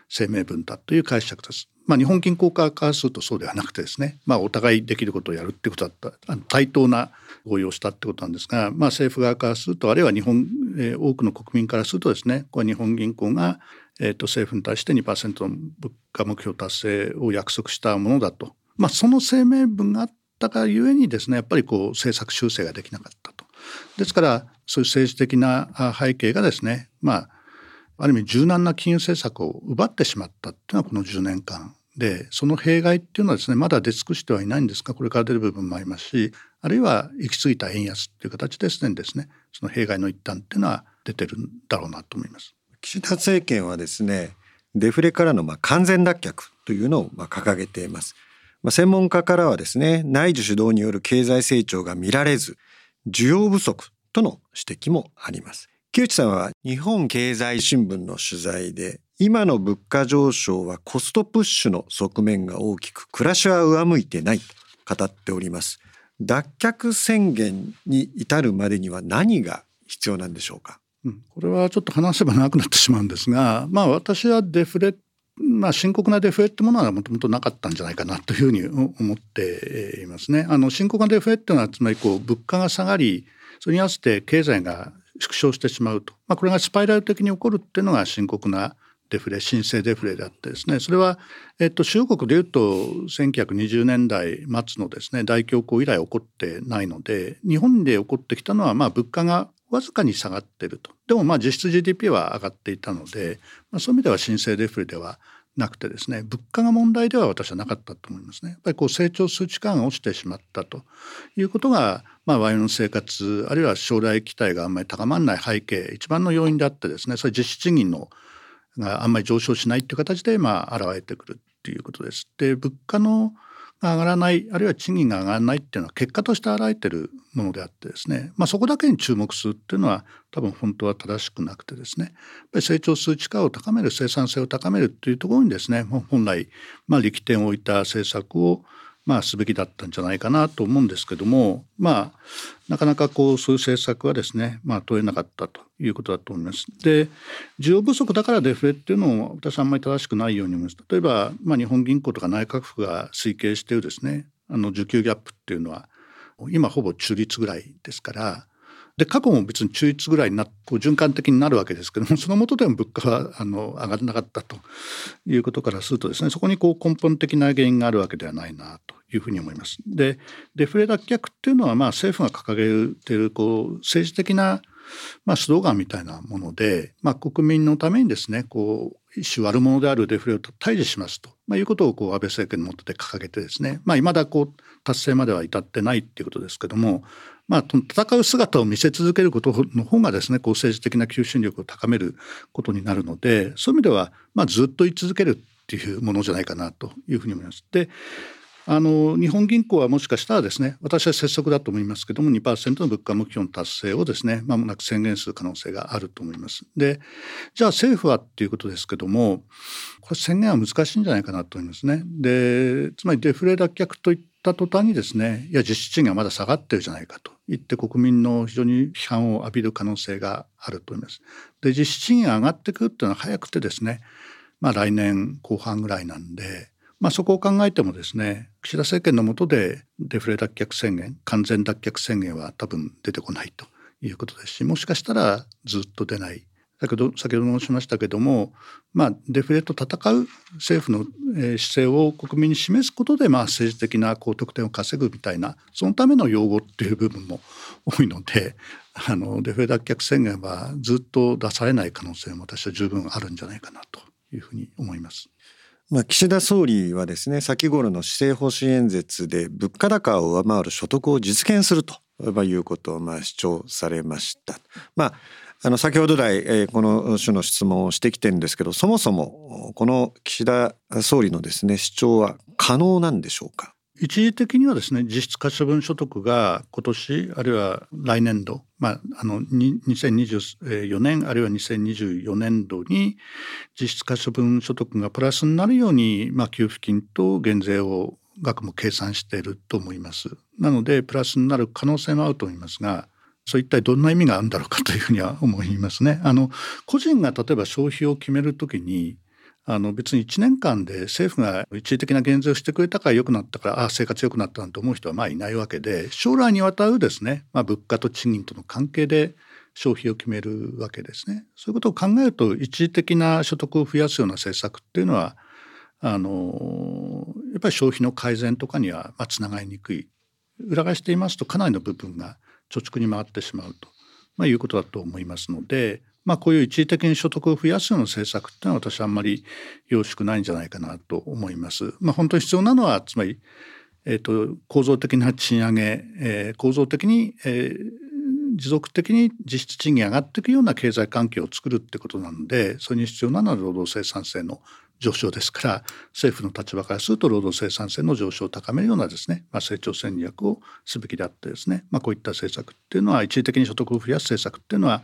声明文だという解釈です。まあ、日本銀行側からするとそうではなくてですね、まあ、お互いできることをやるってことだったあの対等な合意をしたってことなんですが、まあ、政府側からするとあるいは日本、えー、多くの国民からするとですねこれは日本銀行がえーと、政府に対して2%の物価目標達成を約束したものだと、まあ、その声明文があったがゆえにですねやっぱりこう政策修正ができなかったと。ですからそういう政治的な背景がですねまあある意味柔軟な金融政策を奪ってしまったっていうのはこの10年間でその弊害っていうのはですねまだ出尽くしてはいないんですがこれから出る部分もありますしあるいは行き過ぎた円安っていう形ですねですねその弊害の一端っていうのは出てるんだろうなと思います。岸田政権はですねデフレからのまあ完全脱却というのをまあ掲げています。まあ、専門家からはですね内需主導による経済成長が見られず需要不足との指摘もあります。木内さんは日本経済新聞の取材で今の物価上昇はコストプッシュの側面が大きく暮らしは上向いてないと語っております。脱却宣言に至るまでには何が必要なんでしょうか、これはちょっと話せば長くなってしまうんですが、まあ、私はデフレ、まあ、深刻なデフレってものはもともとなかったんじゃないかなというふうに思っていますね。あの深刻なデフレっていうのはつまりこう物価が下がりそれに合わせて経済が縮小してしまうと、まあ、これがスパイラル的に起こるっていうのが深刻なデフレ新生デフレであってですねそれは、えっと、中国でいうと1920年代末のですね大恐慌以来起こってないので日本で起こってきたのはまあ物価がわずかに下がってるとでもまあ実質 GDP は上がっていたので、まあ、そういう意味では新生デフレではなくてですね物価が問題では私はなかったと思いますね。やっぱりこう成長数値感が落ちてしまったということが、まあ、我々の生活あるいは将来期待があんまり高まらない背景一番の要因であってですねそれ実質賃金のがあんまり上昇しないという形でまあ現れてくるっていうことです。で物価の上がらないあるいは賃金が上がらないっていうのは結果として現れてるものであってですね、まあ、そこだけに注目するっていうのは多分本当は正しくなくてですね。やっぱり成長する力を高める生産性を高めるっていうところにですね本来まあ力点を置いた政策をまあ、すべきだったんじゃないかなと思うんですけども、まあ、なかなかこうそういう政策はですね、まあ、取れなかったということだと思います。で需要不足だからデフレっていうのを私はあんまり正しくないように思います。例えば、まあ、日本銀行とか内閣府が推計しているですねあの需給ギャップっていうのは今ほぼ中立ぐらいですからで過去も別に中立ぐらいになこう循環的になるわけですけども *laughs* そのもとでも物価はあの上がらなかったということからするとですねそこにこう根本的な原因があるわけではないなというふうに思います。でデフレ脱却っていうのはまあ政府が掲げているこう政治的なまあ、スローガンみたいなもので、まあ、国民のためにですねこう一種悪者であるデフレを退治しますと、まあ、いうことをこう安倍政権の下で掲げてですねい、まあ、未だこう達成までは至ってないっていうことですけども、まあ、戦う姿を見せ続けることの方がですねこう政治的な求心力を高めることになるのでそういう意味では、まあ、ずっと言い続けるっていうものじゃないかなというふうに思います。であの日本銀行はもしかしたらですね私は拙速だと思いますけども2%の物価目標の達成をですねまもなく宣言する可能性があると思います。でじゃあ政府はっていうことですけどもこれ宣言は難しいんじゃないかなと思いますね。でつまりデフレ脱却といった途端にですねいや実質賃金はまだ下がってるじゃないかと言って国民の非常に批判を浴びる可能性があると思います。で実質賃金が上がってくるっていうのは早くてですねまあ来年後半ぐらいなんでまあ、そこを考えてもですね岸田政権の下でデフレ脱却宣言完全脱却宣言は多分出てこないということですしもしかしたらずっと出ないだけど先ほど申しましたけども、まあ、デフレと戦う政府の姿勢を国民に示すことで、まあ、政治的な高得点を稼ぐみたいなそのための用語っていう部分も *laughs* 多いのであのデフレ脱却宣言はずっと出されない可能性も私は十分あるんじゃないかなというふうに思います。まあ、岸田総理はですね先頃の施政方針演説で物価高を上回る所得を実現するということをまあ主張されました。まああの先ほど来、この種の質問をしてきてるんですけどそもそもこの岸田総理のですね主張は可能なんでしょうか？一時的にはですね実質可処分所得が今年あるいは来年度、まあ、あの2024年あるいは2024年度に実質可処分所得がプラスになるように、まあ、給付金と減税を額も計算していると思います。なのでプラスになる可能性もあると思いますがそう一体どんな意味があるんだろうかというふうには思いますね。あの個人が例えば消費を決めるときにあの別に1年間で政府が一時的な減税をしてくれたから良くなったからああ生活良くなったなんて思う人はまあいないわけで将来にわたるですね、まあ、物価と賃金との関係で消費を決めるわけですね。そういうことを考えると一時的な所得を増やすような政策っていうのはあのやっぱり消費の改善とかにはまあつながりにくい裏返していますとかなりの部分が貯蓄に回ってしまうと、まあ、いうことだと思いますのでまあ、こういう一時的に所得を増やすような政策っていうのは私はあんまりよろしくないんじゃないかなと思います。まあ、本当に必要なのはつまり、えーと、構造的な賃上げ、えー、構造的に、えー、持続的に実質賃金上がっていくような経済環境を作るってことなのでそれに必要なのは労働生産性の上昇ですから政府の立場からすると労働生産性の上昇を高めるようなですね、まあ、成長戦略をすべきであってですね、まあ、こういった政策っていうのは一時的に所得を増やす政策っていうのは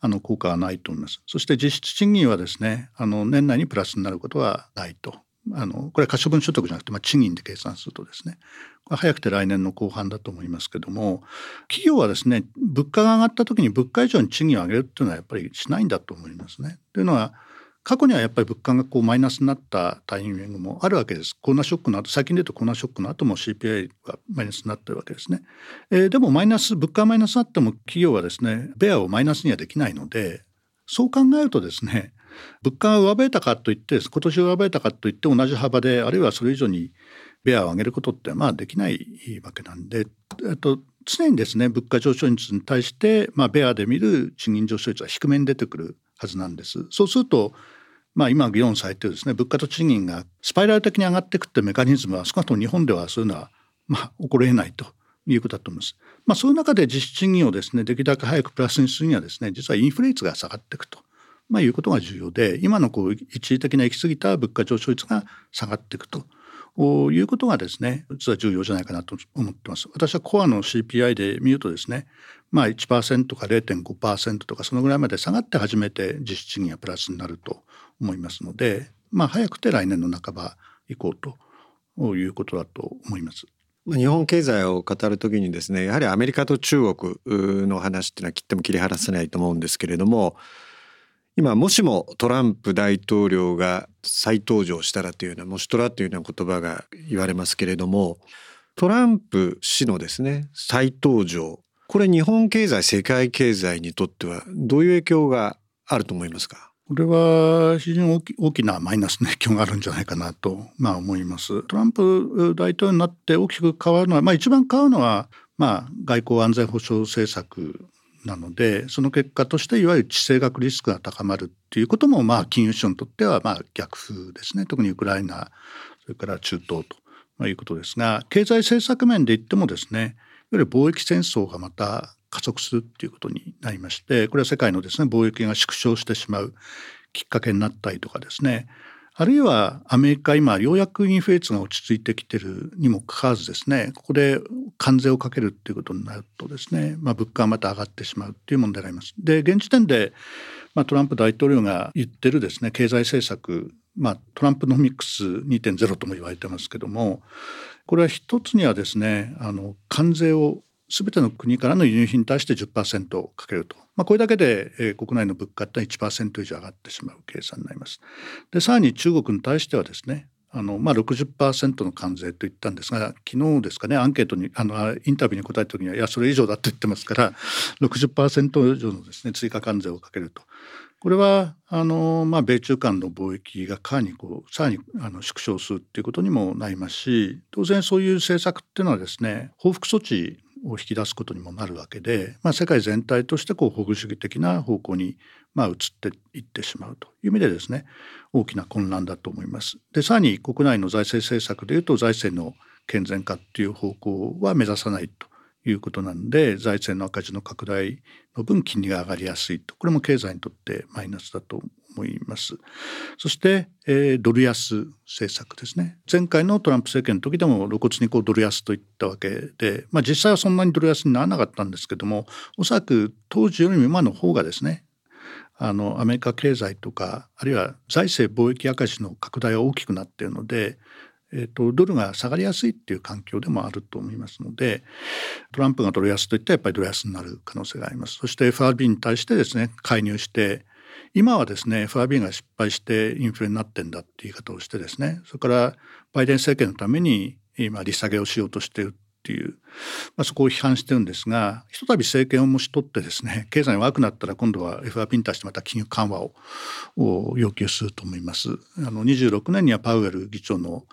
あの効果はないと思います。そして実質賃金はですねあの年内にプラスになることはないと。あのこれは可処分所得じゃなくて、まあ、賃金で計算するとですねこれ早くて来年の後半だと思いますけども企業はですね物価が上がった時に物価以上に賃金を上げるっていうのはやっぱりしないんだと思いますね。というのは過去にはやっぱり物価がこうマイナスになったタイミングもあるわけです。コロナショックの後最近で言うとコロナショックの後も CPI がマイナスになってるわけですね。えー、でもマイナス物価マイナスになっても企業はですねベアをマイナスにはできないのでそう考えるとですね物価が上振れたかといって今年上振れたかといって同じ幅であるいはそれ以上にベアを上げることってまあできないわけなんで、えっと、常にですね物価上昇率に対して、まあ、ベアで見る賃金上昇率は低めに出てくるはずなんです。そうするとまあ、今議論されてるですね物価と賃金がスパイラル的に上がっていくってメカニズムは少なくとも日本ではそういうのはまあ起こりえないということだと思います。まあ、そういう中で実質賃金をですねできるだけ早くプラスにするにはですね実はインフレ率が下がっていくと、まあ、いうことが重要で今のこう一時的な行き過ぎた物価上昇率が下がっていくと。いうことがですね実は重要じゃないかなと思ってます。私はコアの CPI で見るとですねまあ1%か0.5%とかそのぐらいまで下がって初めて実質賃金がプラスになると思いますので、まあ、早くて来年の半ば以降ということだと思います。日本経済を語る時にですねやはりアメリカと中国の話っていうのは切っても切り離せないと思うんですけれども今もしもトランプ大統領が再登場したらというようなもしトラというような言葉が言われますけれどもトランプ氏のですね再登場これ日本経済世界経済にとってはどういう影響があると思いますか？これは非常に大き大きなマイナスの影響があるんじゃないかなと、まあ、思います。トランプ大統領になって大きく変わるのは、まあ、一番変わるのは、まあ、外交安全保障政策なのでその結果としていわゆる地政学リスクが高まるっていうことも、まあ、金融市場にとってはまあ逆風ですね。特にウクライナそれから中東ということですが経済政策面で言ってもですねいわゆる貿易戦争がまた加速するっていうことになりましてこれは世界のですね貿易が縮小してしまうきっかけになったりとかですねあるいはアメリカ今ようやくインフレ率が落ち着いてきてるにもかかわらずですねここで関税をかけるっていうことになるとですね、まあ、物価がまた上がってしまうっていう問題があります。で現時点で、まあ、トランプ大統領が言ってるですね経済政策まあ、トランプノミクス2.0とも言われてますけどもこれは一つにはですねあの関税を全ての国からの輸入品に対して10%かけると、まあ、これだけで、えー、国内の物価って1%以上上がってしまう計算になります。でさらに中国に対してはですねあのまあ60%の関税と言ったんですが昨日ですかねアンケートにあのインタビューに答えた時にはいやそれ以上だと言ってますから *laughs* 60%以上のですね追加関税をかけると。これはあの、まあ、米中間の貿易がかなりこうさらにあの縮小するっていうことにもなりますし当然そういう政策っていうのはですね報復措置を引き出すことにもなるわけで、まあ、世界全体としてこう保護主義的な方向にまあ移っていってしまうという意味でですね大きな混乱だと思います。でさらに国内の財政政策でいうと財政の健全化っていう方向は目指さないということなんで財政の赤字の拡大の分金利が上がりやすいとこれも経済にとってマイナスだと思います。そして、えー、ドル安政策ですね。前回のトランプ政権の時でも露骨にこうドル安といったわけで、まあ、実際はそんなにドル安にならなかったんですけどもおそらく当時よりも今の方がですねあのアメリカ経済とかあるいは財政貿易赤字の拡大が大きくなっているのでえーと、ドルが下がりやすいっていう環境でもあると思いますのでトランプがドル安といったらやっぱりドル安になる可能性がありますそして FRB に対してですね介入して今はですね FRB が失敗してインフレになってんだっていう言い方をしてですねそれからバイデン政権のために今利下げをしようとしているっていう、まあ、そこを批判してるんですがひとたび政権をもし取ってですね *laughs* 経済が悪くなったら今度は FRB に対してまた金融緩和を要求すると思います。あの26年にはパウエル議長の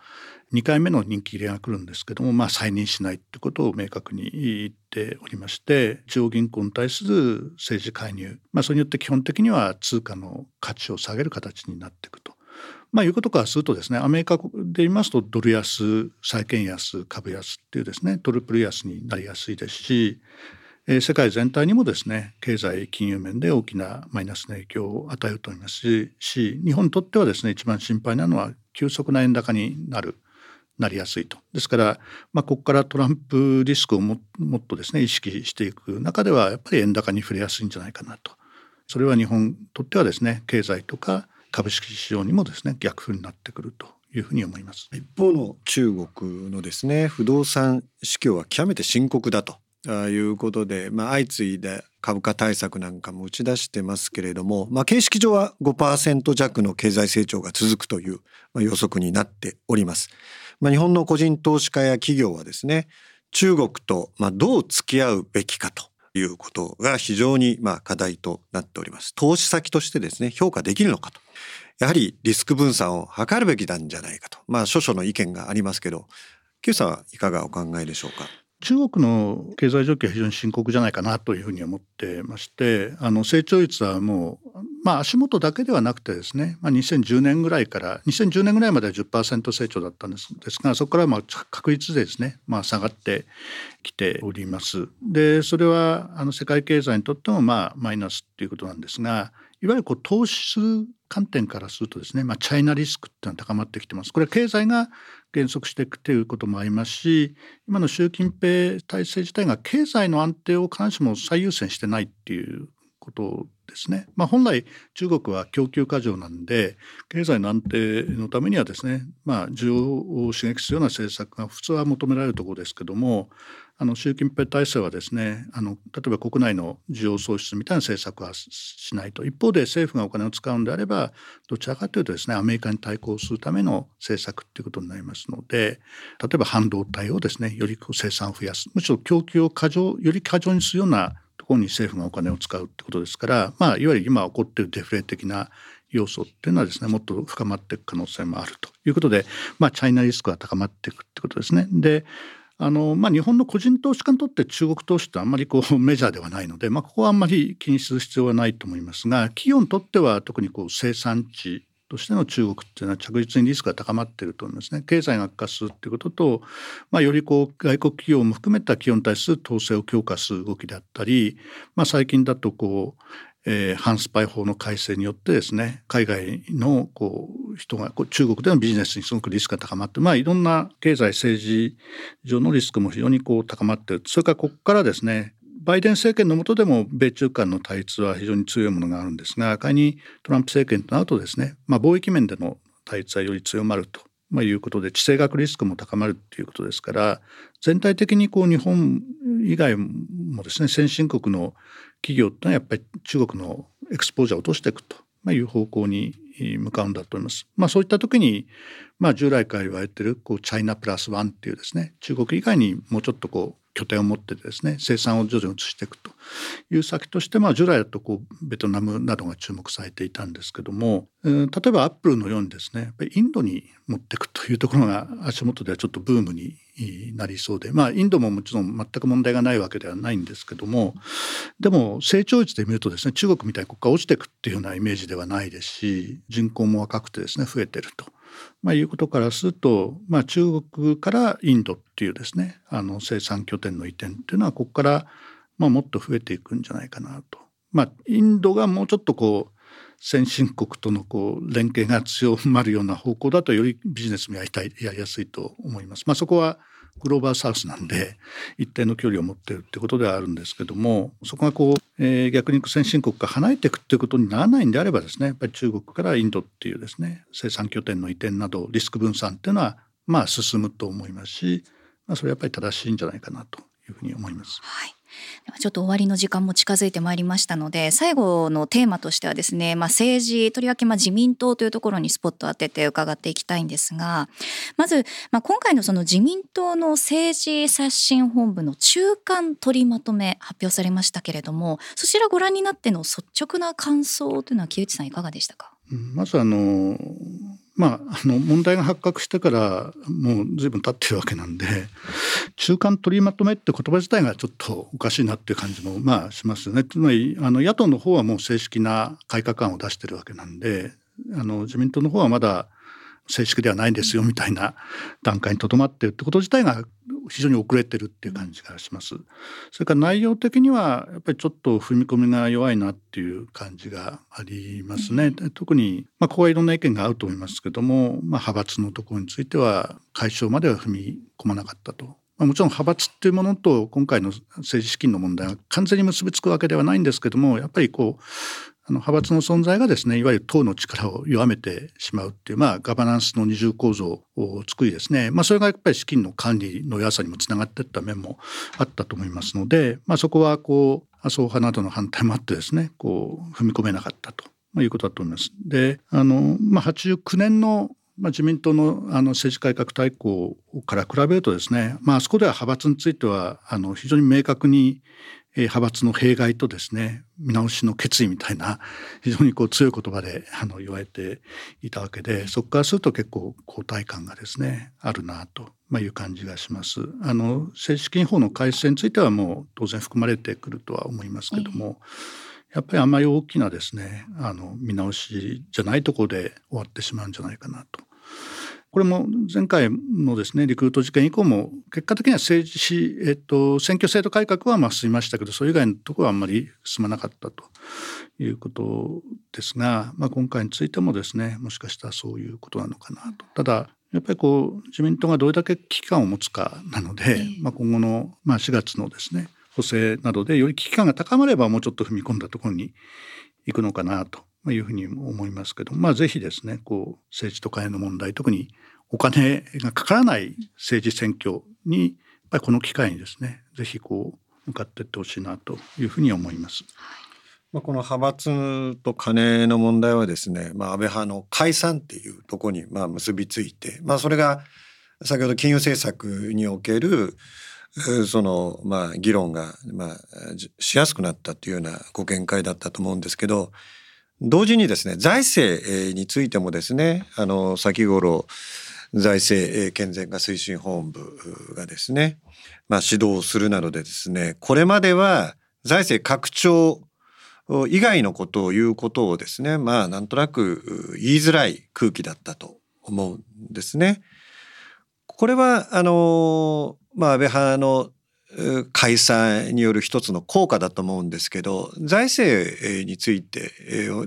2回目の任期入れが来るんですけども、まあ、再任しないってことを明確に言っておりまして中央銀行に対する政治介入、まあ、それによって基本的には通貨の価値を下げる形になっていくと。まあ、いうことからするとですねアメリカで言いますとドル安債券安株安っていうですねトリプル安になりやすいですし世界全体にもですね経済金融面で大きなマイナスの影響を与えると思いますし日本にとってはですね一番心配なのは急速な円高になるなりやすいと。ですから、まあ、ここからトランプリスクをもっとですね意識していく中ではやっぱり円高に触れやすいんじゃないかなと。それは日本にとってはですね経済とか株式市場にもですね逆風になってくるというふうに思います一方の中国のですね不動産市況は極めて深刻だということで、まあ、相次いで株価対策なんかも打ち出してますけれども、まあ、形式上は5%弱の経済成長が続くという予測になっております。まあ、日本の個人投資家や企業はですね中国とまあどう付き合うべきかということが非常にまあ課題となっております。投資先としてですね評価できるのかと。やはりリスク分散を図るべきなんじゃないかと。まあ諸々の意見がありますけど、Q さんはいかがお考えでしょうか？中国の経済状況は非常に深刻じゃないかなというふうに思ってましてあの成長率はもう、まあ、足元だけではなくてですね、まあ、2010年ぐらいから2010年ぐらいまでは10%成長だったんですですがそこからまあ確率でですね、まあ、下がってきております。でそれはあの世界経済にとってもまあマイナスっていうことなんですがいわゆるこう投資する観点からするとですね、まあ、チャイナリスクっていうのは高まってきてます。これは経済が減速していくということもありますし今の習近平体制自体が経済の安定を必ずしも最優先してないっていうことですね。まあ、本来中国は供給過剰なんで経済の安定のためにはですね、まあ、需要を刺激するような政策が普通は求められるところですけどもあの習近平体制はですねあの例えば国内の需要創出みたいな政策はしないと一方で政府がお金を使うんであればどちらかというとですねアメリカに対抗するための政策っていうことになりますので例えば半導体をですねより生産を増やすむしろ供給を過剰より過剰にするようなところに政府がお金を使うってことですから、まあ、いわゆる今起こっているデフレ的な要素っていうのはですねもっと深まっていく可能性もあるということで、まあ、チャイナリスクは高まっていくってことですね。であのまあ、日本の個人投資家にとって中国投資ってあんまりこう *laughs* メジャーではないので、まあ、ここはあんまり気にする必要はないと思いますが企業にとっては特にこう生産地としての中国っていうのは着実にリスクが高まっていると思いますね。経済が悪化するっていうことと、まあ、よりこう外国企業も含めた企業に対する統制を強化する動きであったり、まあ、最近だとこう、えー、反スパイ法の改正によってですね海外のこう人がこう中国でのビジネスにすごくリスクが高まって、まあ、いろんな経済政治上のリスクも非常にこう高まっているそれからここからですねバイデン政権の下でも米中間の対立は非常に強いものがあるんですが仮にトランプ政権となるとですね、まあ、貿易面での対立はより強まるとまあ、いうことで地政学リスクも高まるということですから全体的にこう日本以外もですね先進国の企業ってのはやっぱり中国のエクスポージャーを落としていくという方向に向かうんだと思います。まあ、そういった時に、まあ、従来から言われてるこうチャイナプラスワンっていうですね中国以外にもうちょっとこう拠点を持ってですね生産を徐々に移していくという先としてまあ従来だとこうベトナムなどが注目されていたんですけども、えー、例えばアップルのようにですねやっぱりインドに持っていくというところが足元ではちょっとブームになりそうでまあインドももちろん全く問題がないわけではないんですけどもでも成長率で見るとですね中国みたいに国家落ちていくっていうようなイメージではないですし人口も若くてですね増えてると。まあ、いうことからすると、まあ、中国からインドっていうですねあの生産拠点の移転っていうのはここからまあもっと増えていくんじゃないかなと。まあ、インドがもうちょっとこう先進国とのこう連携が強まるような方向だとよりビジネスもやりたいやりやすいと思います。まあ、そこはグローバルサウスなんで一定の距離を持ってるってことではあるんですけどもそこがこう、えー、逆に先進国が離れていくっていうことにならないんであればですねやっぱり中国からインドっていうですね生産拠点の移転などリスク分散っていうのはまあ進むと思いますし、まあ、それはやっぱり正しいんじゃないかなというふうに思います。はいちょっと終わりの時間も近づいてまいりましたので最後のテーマとしてはですね、まあ、政治とりわけまあ自民党というところにスポットを当てて伺っていきたいんですがまず、まあ、今回のその自民党の政治刷新本部の中間取りまとめ発表されましたけれどもそちらご覧になっての率直な感想というのは木内さんいかがでしたか？まずあのまあ、あの問題が発覚してからもう随分経ってるわけなんで中間取りまとめって言葉自体がちょっとおかしいなっていう感じもまあしますよね。つまりあの野党の方はもう正式な改革案を出してるわけなんであの自民党の方はまだ正式ではないんですよみたいな段階にとどまってるってこと自体が非常に遅れてるっていう感じがします。それから内容的にはやっぱりちょっと踏み込みが弱いなっていう感じがありますね。特にまあここはいろんな意見が合うと思いますけども、まあ、派閥のところについては解消までは踏み込まなかったと。まあ、もちろん派閥っていうものと今回の政治資金の問題は完全に結びつくわけではないんですけどもやっぱりこうあの派閥の存在がですねいわゆる党の力を弱めてしまうっていう、まあ、ガバナンスの二重構造を作りですね、まあ、それがやっぱり資金の管理の弱さにもつながっていった面もあったと思いますので、まあ、そこはこう麻生派などの反対もあってですねこう踏み込めなかったと。いうことだと思います。であの、まあ、89年のまあ、自民党のあの政治改革大綱から比べるとですね、まあそこでは派閥についてはあの非常に明確に派閥の弊害とですね見直しの決意みたいな非常にこう強い言葉であの言われていたわけでそこからすると結構交代感がですねあるなと、ま、いう感じがします。あの政治資金法の改正についてはもう当然含まれてくるとは思いますけども、やっぱりあんまり大きなですねあの見直しじゃないところで終わってしまうんじゃないかなとこれも前回のですねリクルート事件以降も結果的には政治、えっと、選挙制度改革はまあ進みましたけどそれ以外のところはあんまり進まなかったということですが、まあ、今回についてもですねもしかしたらそういうことなのかなと。ただやっぱりこう自民党がどれだけ危機感を持つかなので、まあ、今後の、まあ、4月のですね補正などでより危機感が高まればもうちょっと踏み込んだところに行くのかなというふうに思いますけど、まあ、ぜひですねこう政治と金の問題特にお金がかからない政治選挙にやっぱりこの機会にですねぜひこう向かっていってほしいなというふうに思います。まあ、この派閥と金の問題はですね、まあ、安倍派の解散っていうところにまあ結びついて、まあ、それが先ほど金融政策におけるそのまあ議論がまあしやすくなったというようなご見解だったと思うんですけど同時にですね財政についてもですねあの先頃財政健全化推進本部がですね、まあ、指導するなどでですねこれまでは財政拡張以外のことを言うことをですねまあなんとなく言いづらい空気だったと思うんですね。これはあのまあ安倍派の解散による一つの効果だと思うんですけど財政について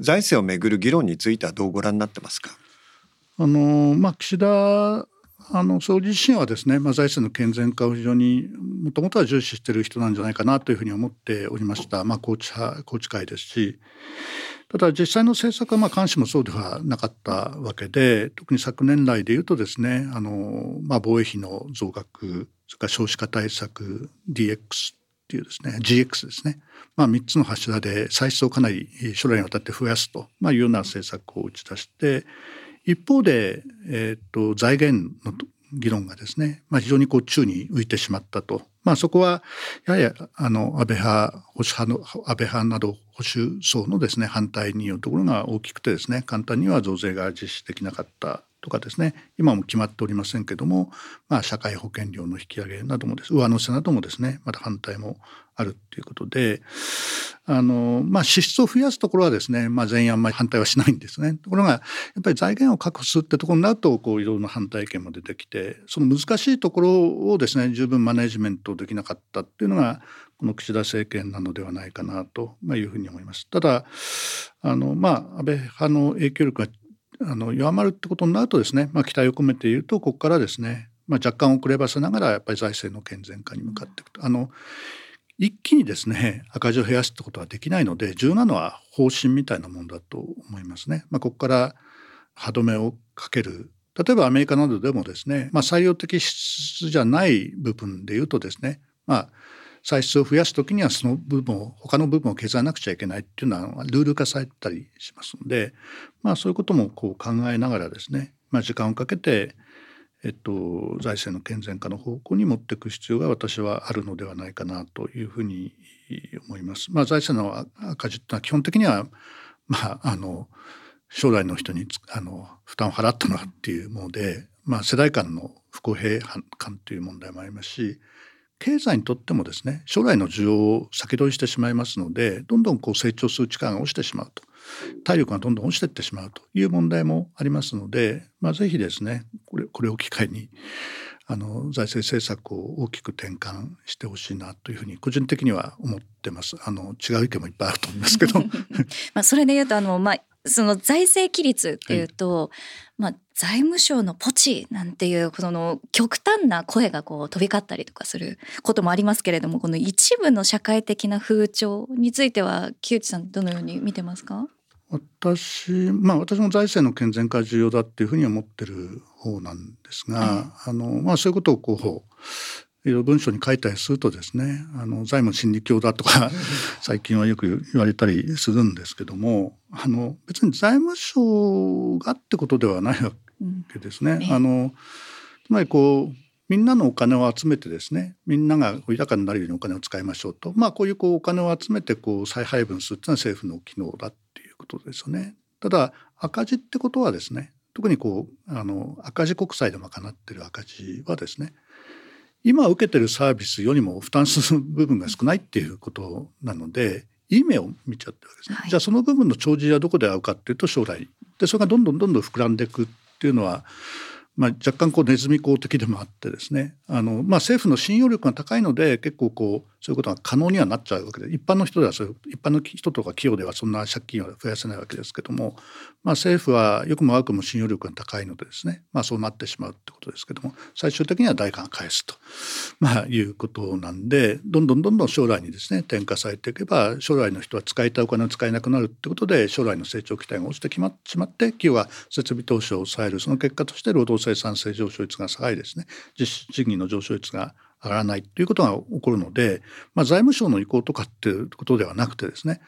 財政をめぐる議論についてはどうご覧になってますか？あのまあ、岸田あの総理自身はですね、まあ、財政の健全化を非常にもともとは重視している人なんじゃないかなというふうに思っておりました、まあ、宏池派宏池会ですしただ実際の政策はまあ監視もそうではなかったわけで特に昨年来でいうとですねあの、まあ、防衛費の増額それから少子化対策 DX っていうですね GX ですね、まあ、3つの柱で歳出をかなり将来にわたって増やすと、まあ、いうような政策を打ち出して一方で、えーと、財源の議論がですね、まあ、非常にこう宙に浮いてしまったと、まあ、そこはややあの安倍派保守派の安倍派など保守層のですね反対によるところが大きくてですね簡単には増税が実施できなかったとかですね今も決まっておりませんけども、まあ、社会保険料の引き上げなどもです上乗せなどもですねまだ反対もあるということであの、まあ、支出を増やすところはですね、まあ、全員あんまり反対はしないんですね。ところがやっぱり財源を確保するってところになるとこういろいろな反対意見も出てきてその難しいところをですね十分マネジメントできなかったっていうのがこの岸田政権なのではないかなというふうに思います。ただあの、まあ、安倍派の影響力があの弱まるってことになるとですね、まあ、期待を込めて言うとここからですね、まあ、若干遅ればせながらやっぱり財政の健全化に向かっていくと。あの一気にですね赤字を減らすってことはできないので重要なのは方針みたいなものだと思いますね。まあ、ここから歯止めをかける例えばアメリカなどでもですね、まあ、採用的支出じゃない部分でいうとですね、まあ、歳出を増やす時にはその部分を他の部分を削らなくちゃいけないっていうのはルール化されたりしますので、まあ、そういうこともこう考えながらですね、まあ、時間をかけてえっと、財政の健全化の方向に持っていく必要が私はあるのではないかなというふうに思います。まあ、財政の赤字というのは基本的には、まあ、あの将来の人にあの負担を払ったのはっていうもので、まあ、世代間の不公平感という問題もありますし経済にとってもですね将来の需要を先取りしてしまいますのでどんどんこう成長する力が落ちてしまうと体力がどんどん落ちていってしまうという問題もありますので、まあ、ぜひですねこれこれを機会にあの財政政策を大きく転換してほしいなというふうに個人的には思ってます。あの違う意見もいっぱいあると思いますけど。*laughs* まあそれで言うとあのまあその財政規律っていうと、はい、まあ財務省のポチなんていうその極端な声がこう飛び交ったりとかすることもありますけれどもこの一部の社会的な風潮については木内さんどのように見てますか？私まあ私も財政の健全化重要だっていうふうに思ってる方なんですが、あのまあそういうことをこういろいろ文章に書いたりするとですねあの財務心理教だとか *laughs* 最近はよく言われたりするんですけどもあの別に財務省がってことではないわけですね。あのつまりこうみんなのお金を集めてですねみんなが豊かになるようにお金を使いましょうとまあこういうこうお金を集めてこう再配分するっていうのは政府の機能だっていうことですよね。ただ赤字ってことはですね特にこうあの赤字国債で賄ってる赤字はですね今受けてるサービスよりも負担する部分が少ないっていうことなのでいい目を見ちゃってるわけですね。はい、じゃあその部分の帳尻はどこで合うかっていうと将来。でそれがどんどんどんどん膨らんでいくっていうのはまあ、若干こうネズミ講的でもあってですね。あの、まあ、政府の信用力が高いので結構こうそういうことが可能にはなっちゃうわけで一般の人ではそういう一般の人とか企業ではそんな借金は増やせないわけですけども、まあ、政府はよくも悪くも信用力が高いのでですね、まあ、そうなってしまうってことですけども最終的には代価が返すと、まあ、いうことなんでどんどんどんどん将来にですね転嫁されていけば将来の人は使いたいお金を使えなくなるってことで将来の成長期待が落ちてきましまって企業が設備投資を抑える。その結果として労働生産性上昇率が下がりですね。実質賃金の上昇率が上がらないということが起こるので、まあ、財務省の意向とかっていうことではなくてですね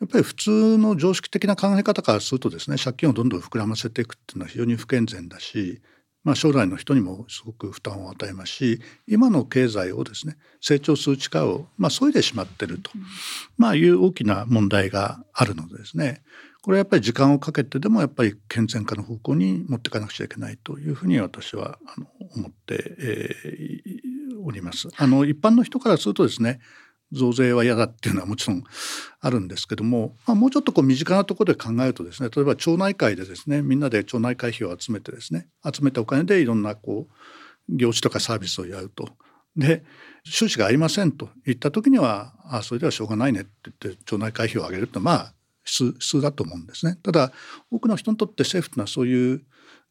やっぱり普通の常識的な考え方からするとですね借金をどんどん膨らませていくっていうのは非常に不健全だし、まあ、将来の人にもすごく負担を与えますし今の経済をですね成長する力をまあ削いでしまってると、まあ、いう大きな問題があるのでですねこれはやっぱり時間をかけてでもやっぱり健全化の方向に持っていかなくちゃいけないというふうに私はあの思って、えー、おります。あの一般の人からするとですね増税は嫌だっていうのはもちろんあるんですけども、まあ、もうちょっとこう身近なところで考えるとですね例えば町内会でですねみんなで町内会費を集めてですね集めたお金でいろんなこう業種とかサービスをやると。で収支がありませんと言った時にはあそれではしょうがないねって言って町内会費を上げるとまあ普通だと思うんですね。ただ多くの人にとって政府というのはそういう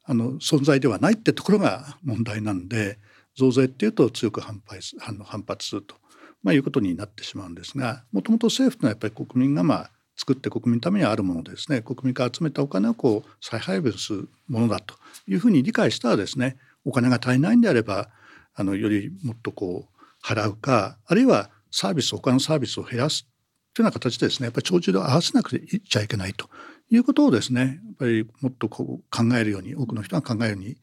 あの存在ではないってところが問題なんで増税っていうと強く反発反発すると、まあ、いうことになってしまうんですがもともと政府というのはやっぱり国民がまあ作って国民のためにあるものですね国民から集めたお金をこう再配分するものだというふうに理解したらですねお金が足りないんであればあのよりもっとこう払うかあるいはサービス他のサービスを減らすというような形でですねやっぱり帳尻を合わせなくちゃいけないということをですねやっぱりもっとこう考えるように多くの人が考えるように、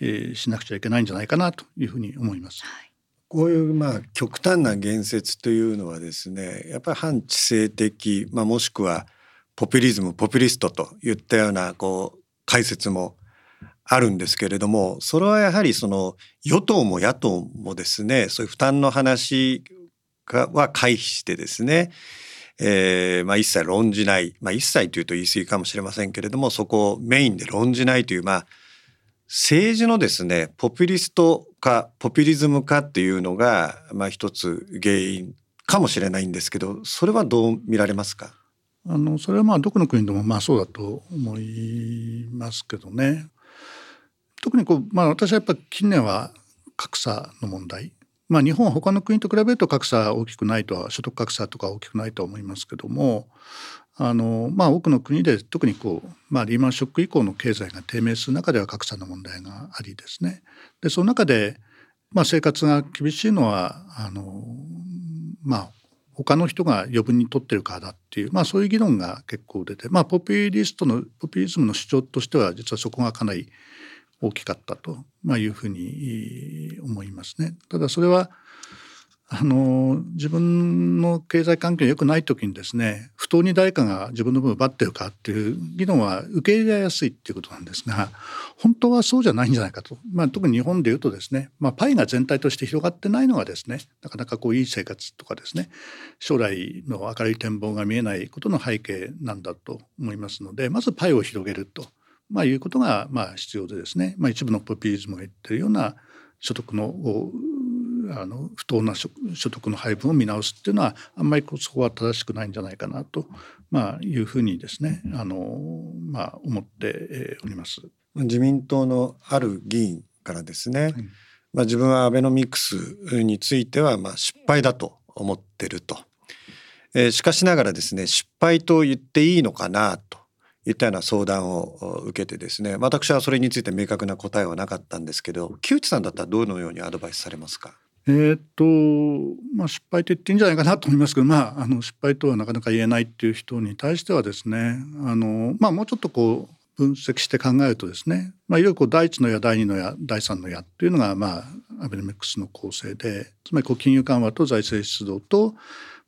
えー、しなくちゃいけないんじゃないかなというふうに思います。はいこういうまあ極端な言説というのはですねやっぱり反知性的、まあ、もしくはポピュリズムポピュリストといったようなこう解説もあるんですけれどもそれはやはりその与党も野党もですねそういう負担の話は回避してですね、えーまあ、一切論じない、まあ、一切というと言い過ぎかもしれませんけれどもそこをメインで論じないというまあ政治のですねポピュリスト化ポピュリズム化っていうのが、まあ、一つ原因かもしれないんですけどそれはどう見られますか？あのそれはまあどこの国でもまあそうだと思いますけどね。特にこう、まあ、私はやっぱ近年は格差の問題まあ、日本は他の国と比べると格差大きくないとは所得格差とか大きくないとは思いますけどもあの、まあ、多くの国で特にこう、まあ、リーマンショック以降の経済が低迷する中では格差の問題がありですね。でその中で、まあ、生活が厳しいのはあの、まあ、他の人が余分に取ってるからだっていう、まあ、そういう議論が結構出て、まあ、ポピュリストのポピュリズムの主張としては実はそこがかなり大きかったと、いうふうに思いますね。ただそれはあの自分の経済環境が良くない時にですね不当に誰かが自分の分を奪ってるかっていう議論は受け入れやすいっていうことなんですが本当はそうじゃないんじゃないかと、まあ、特に日本でいうとですね、まあ、パイが全体として広がってないのがですねなかなかこういい生活とかですね将来の明るい展望が見えないことの背景なんだと思いますのでまずパイを広げると、まあ、いうことがまあ必要でですね、まあ、一部のポピュリズムが言ってるような所得のあの不当な所得の配分を見直すっていうのはあんまりそこは正しくないんじゃないかなと、まあ、いうふうにですねあの、まあ、思っております。自民党のある議員からですね、はい、まあ、自分はアベノミクスについてはまあ失敗だと思ってると、えー、しかしながらですね失敗と言っていいのかなといったような相談を受けてですね私はそれについて明確な答えはなかったんですけど木内さんだったらどのようにアドバイスされますか？えー、っとまあ失敗と言っていいんじゃないかなと思いますけど、まあ、あの失敗とはなかなか言えないっていう人に対してはですねあの、まあ、もうちょっとこう分析して考えるとですね、まあ、いわゆるこう第一の矢第二の矢第三の矢っていうのが、まあ、アベノミクスの構成でつまりこう金融緩和と財政出動と、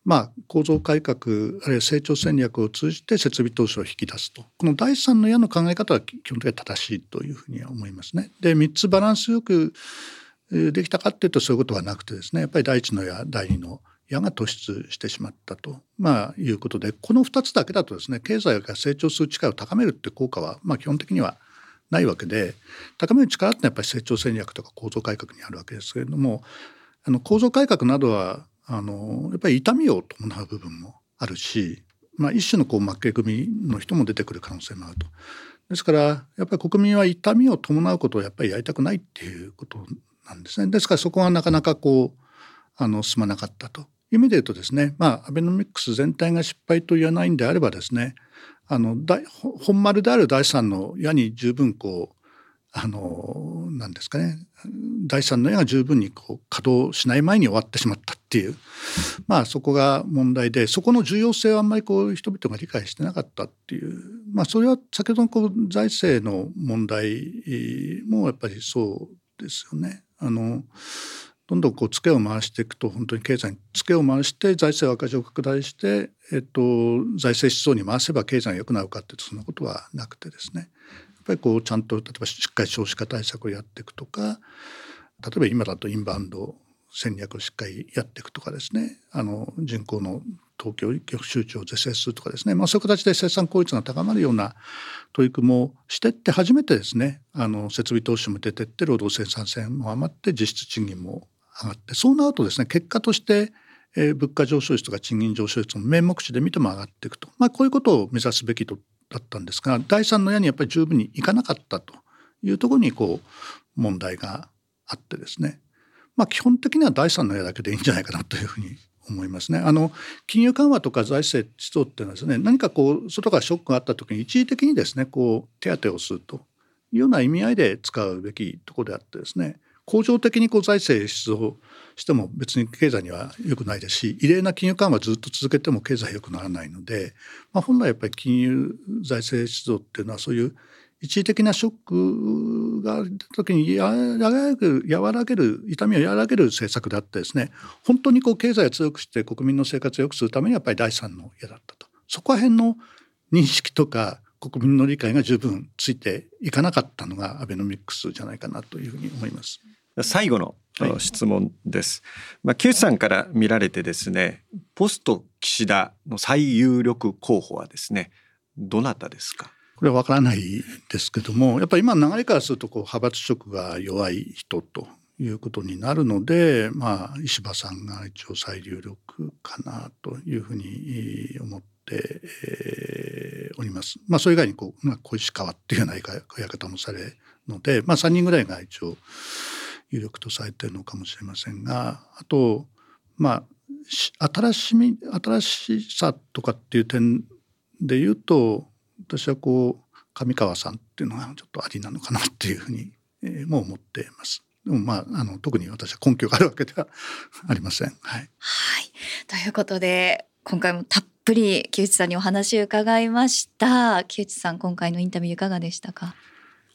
まあ、構造改革あるいは成長戦略を通じて設備投資を引き出すとこの第三の矢の考え方は基本的には正しいというふうには思いますね。で3つバランスよくできたかっていうとそういうことはなくてですねやっぱり第一の矢第二の矢が突出してしまったと、まあ、いうことでこの2つだけだとですね経済が成長する力を高めるって効果は、まあ、基本的にはないわけで高める力ってやっぱり成長戦略とか構造改革にあるわけですけれどもあの構造改革などはあのやっぱり痛みを伴う部分もあるし、まあ、一種のこう負け組の人も出てくる可能性もあると。ですからやっぱり国民は痛みを伴うことをやっぱりやりたくないっていうことなんですね。ですからそこはなかなかこうあの進まなかったという意味で言うとですねまあアベノミクス全体が失敗と言わないんであればですねあの本丸である第三の矢に十分こうあの何ですかね。第三の矢が十分にこう稼働しない前に終わってしまったっていう。まあそこが問題でそこの重要性をあんまりこう人々が理解してなかったっていう。まあそれは先ほどのこう財政の問題もやっぱりそうですよね。あのどんどんこうツケを回していくと本当に経済にツケを回して財政赤字を拡大して、えっと、財政出動に回せば経済が良くなるかっていうとそんなことはなくてですね。ぱりこうちゃんと例えばしっかり少子化対策をやっていくとか例えば今だとインバウンド戦略をしっかりやっていくとかですね。あの人口の東京局集中を是正するとかですね、まあ、そういう形で生産効率が高まるような取り組みをしてって初めてですね。あの設備投資も出てって労働生産性も余って実質賃金も上がってそうなるとですね結果として、えー、物価上昇率とか賃金上昇率も名目値で見ても上がっていくと、まあ、こういうことを目指すべきとだったんですが第三の矢にやっぱり十分にいかなかったというところにこう問題があってですねまあ基本的には第三の矢だけでいいんじゃないかなというふうに思いますね。あの金融緩和とか財政出動っていうのはですね何かこう外からショックがあった時に一時的にですねこう手当てをするというような意味合いで使うべきところであってですね恒常的にこう財政出動しても別に経済には良くないですし異例な金融緩和ずっと続けても経済良くならないので、まあ、本来やっぱり金融財政出動っていうのはそういう一時的なショックが出た時に和らげる和らげる痛みを和らげる政策であってですね本当にこう経済を強くして国民の生活を良くするためにやっぱり第三の矢だったと。そこら辺の認識とか国民の理解が十分ついていかなかったのがアベノミクスじゃないかなというふうに思います。最後の質問です。はい、まあ木内さんから見られてですね、ポスト岸田の最有力候補はですね、どなたですか？これは分からないですけどもやっぱり今流れからするとこう派閥色が弱い人ということになるので、まあ、石破さんが一応最有力かなというふうに思って、えー、おります。まあ、それ以外にこう、まあ、小石川っていうようなや方もされるので、まあ、3人ぐらいが一応有力とされてるのかもしれませんがあとまあ新しみ新しさとかっていう点で言うと私はこう上川さんっていうのがちょっとありなのかなっていうふうに、えー、も思っています。でもまああの特に私は根拠があるわけではありません。はい、はい、ということで今回もたっぷり木内さんにお話を伺いました。木内さん今回のインタビューいかがでしたか？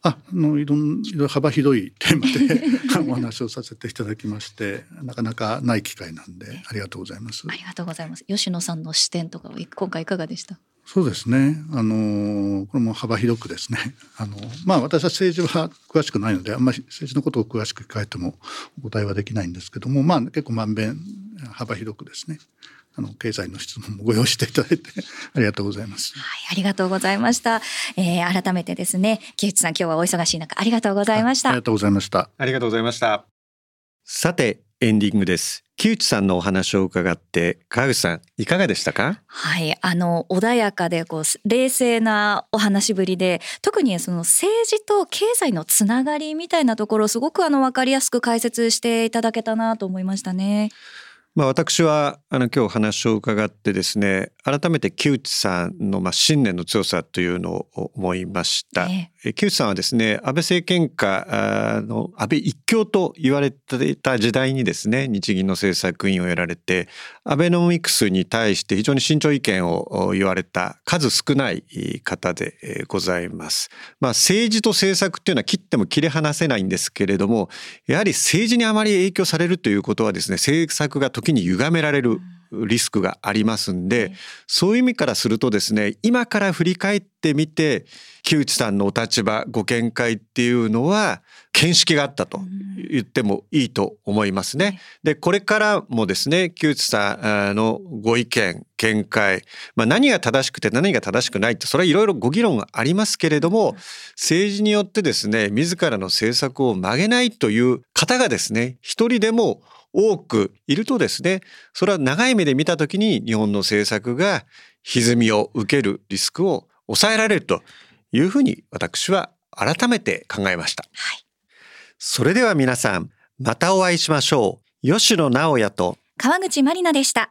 あのいろんな幅広いテーマで *laughs* お話をさせていただきましてなかなかない機会なんでありがとうございます。ありがとうございます。吉野さんの視点とか今回いかがでした？そうですね。あのこれも幅広くですね。あのまあ私は政治は詳しくないのであんまり政治のことを詳しく聞かれてもお答えはできないんですけどもまあ結構まんべん幅広くですねあの経済の質問もご用意していただいて *laughs* ありがとうございます。はい、ありがとうございました。えー、改めてですね、木内さん今日はお忙しい中ありがとうございました。ありがとうございました。ありがとうございました。さてエンディングです。木内さんのお話を伺って川口さんいかがでしたか？はいあの穏やかでこう冷静なお話ぶりで特にその政治と経済のつながりみたいなところすごくあの分かりやすく解説していただけたなと思いましたね。まあ、私はあの今日話を伺ってですね改めて木内さんのまあ信念の強さというのを思いました。ええ、木内さんはですね安倍政権下の安倍一強と言われていた時代にですね日銀の政策委員をやられてアベノミクスに対して非常に慎重意見を言われた数少ない方でございます。まあ、政治と政策っていうのは切っても切り離せないんですけれどもやはり政治にあまり影響されるということはですね政策が時に歪められるリスクがありますんで、そういう意味からするとですね今から振り返ってみて木内さんのお立場ご見解っていうのは見識があったと言ってもいいと思いますね。でこれからもですね木内さんのご意見見解、まあ、何が正しくて何が正しくないってそれはいろいろご議論がありますけれども政治によってですね自らの政策を曲げないという方がですね一人でも多くいるとですねそれは長い目で見た時に日本の政策が歪みを受けるリスクを抑えられるというふうに私は改めて考えました、はい、それでは皆さんまたお会いしましょう。吉野直也と。川口まりなでした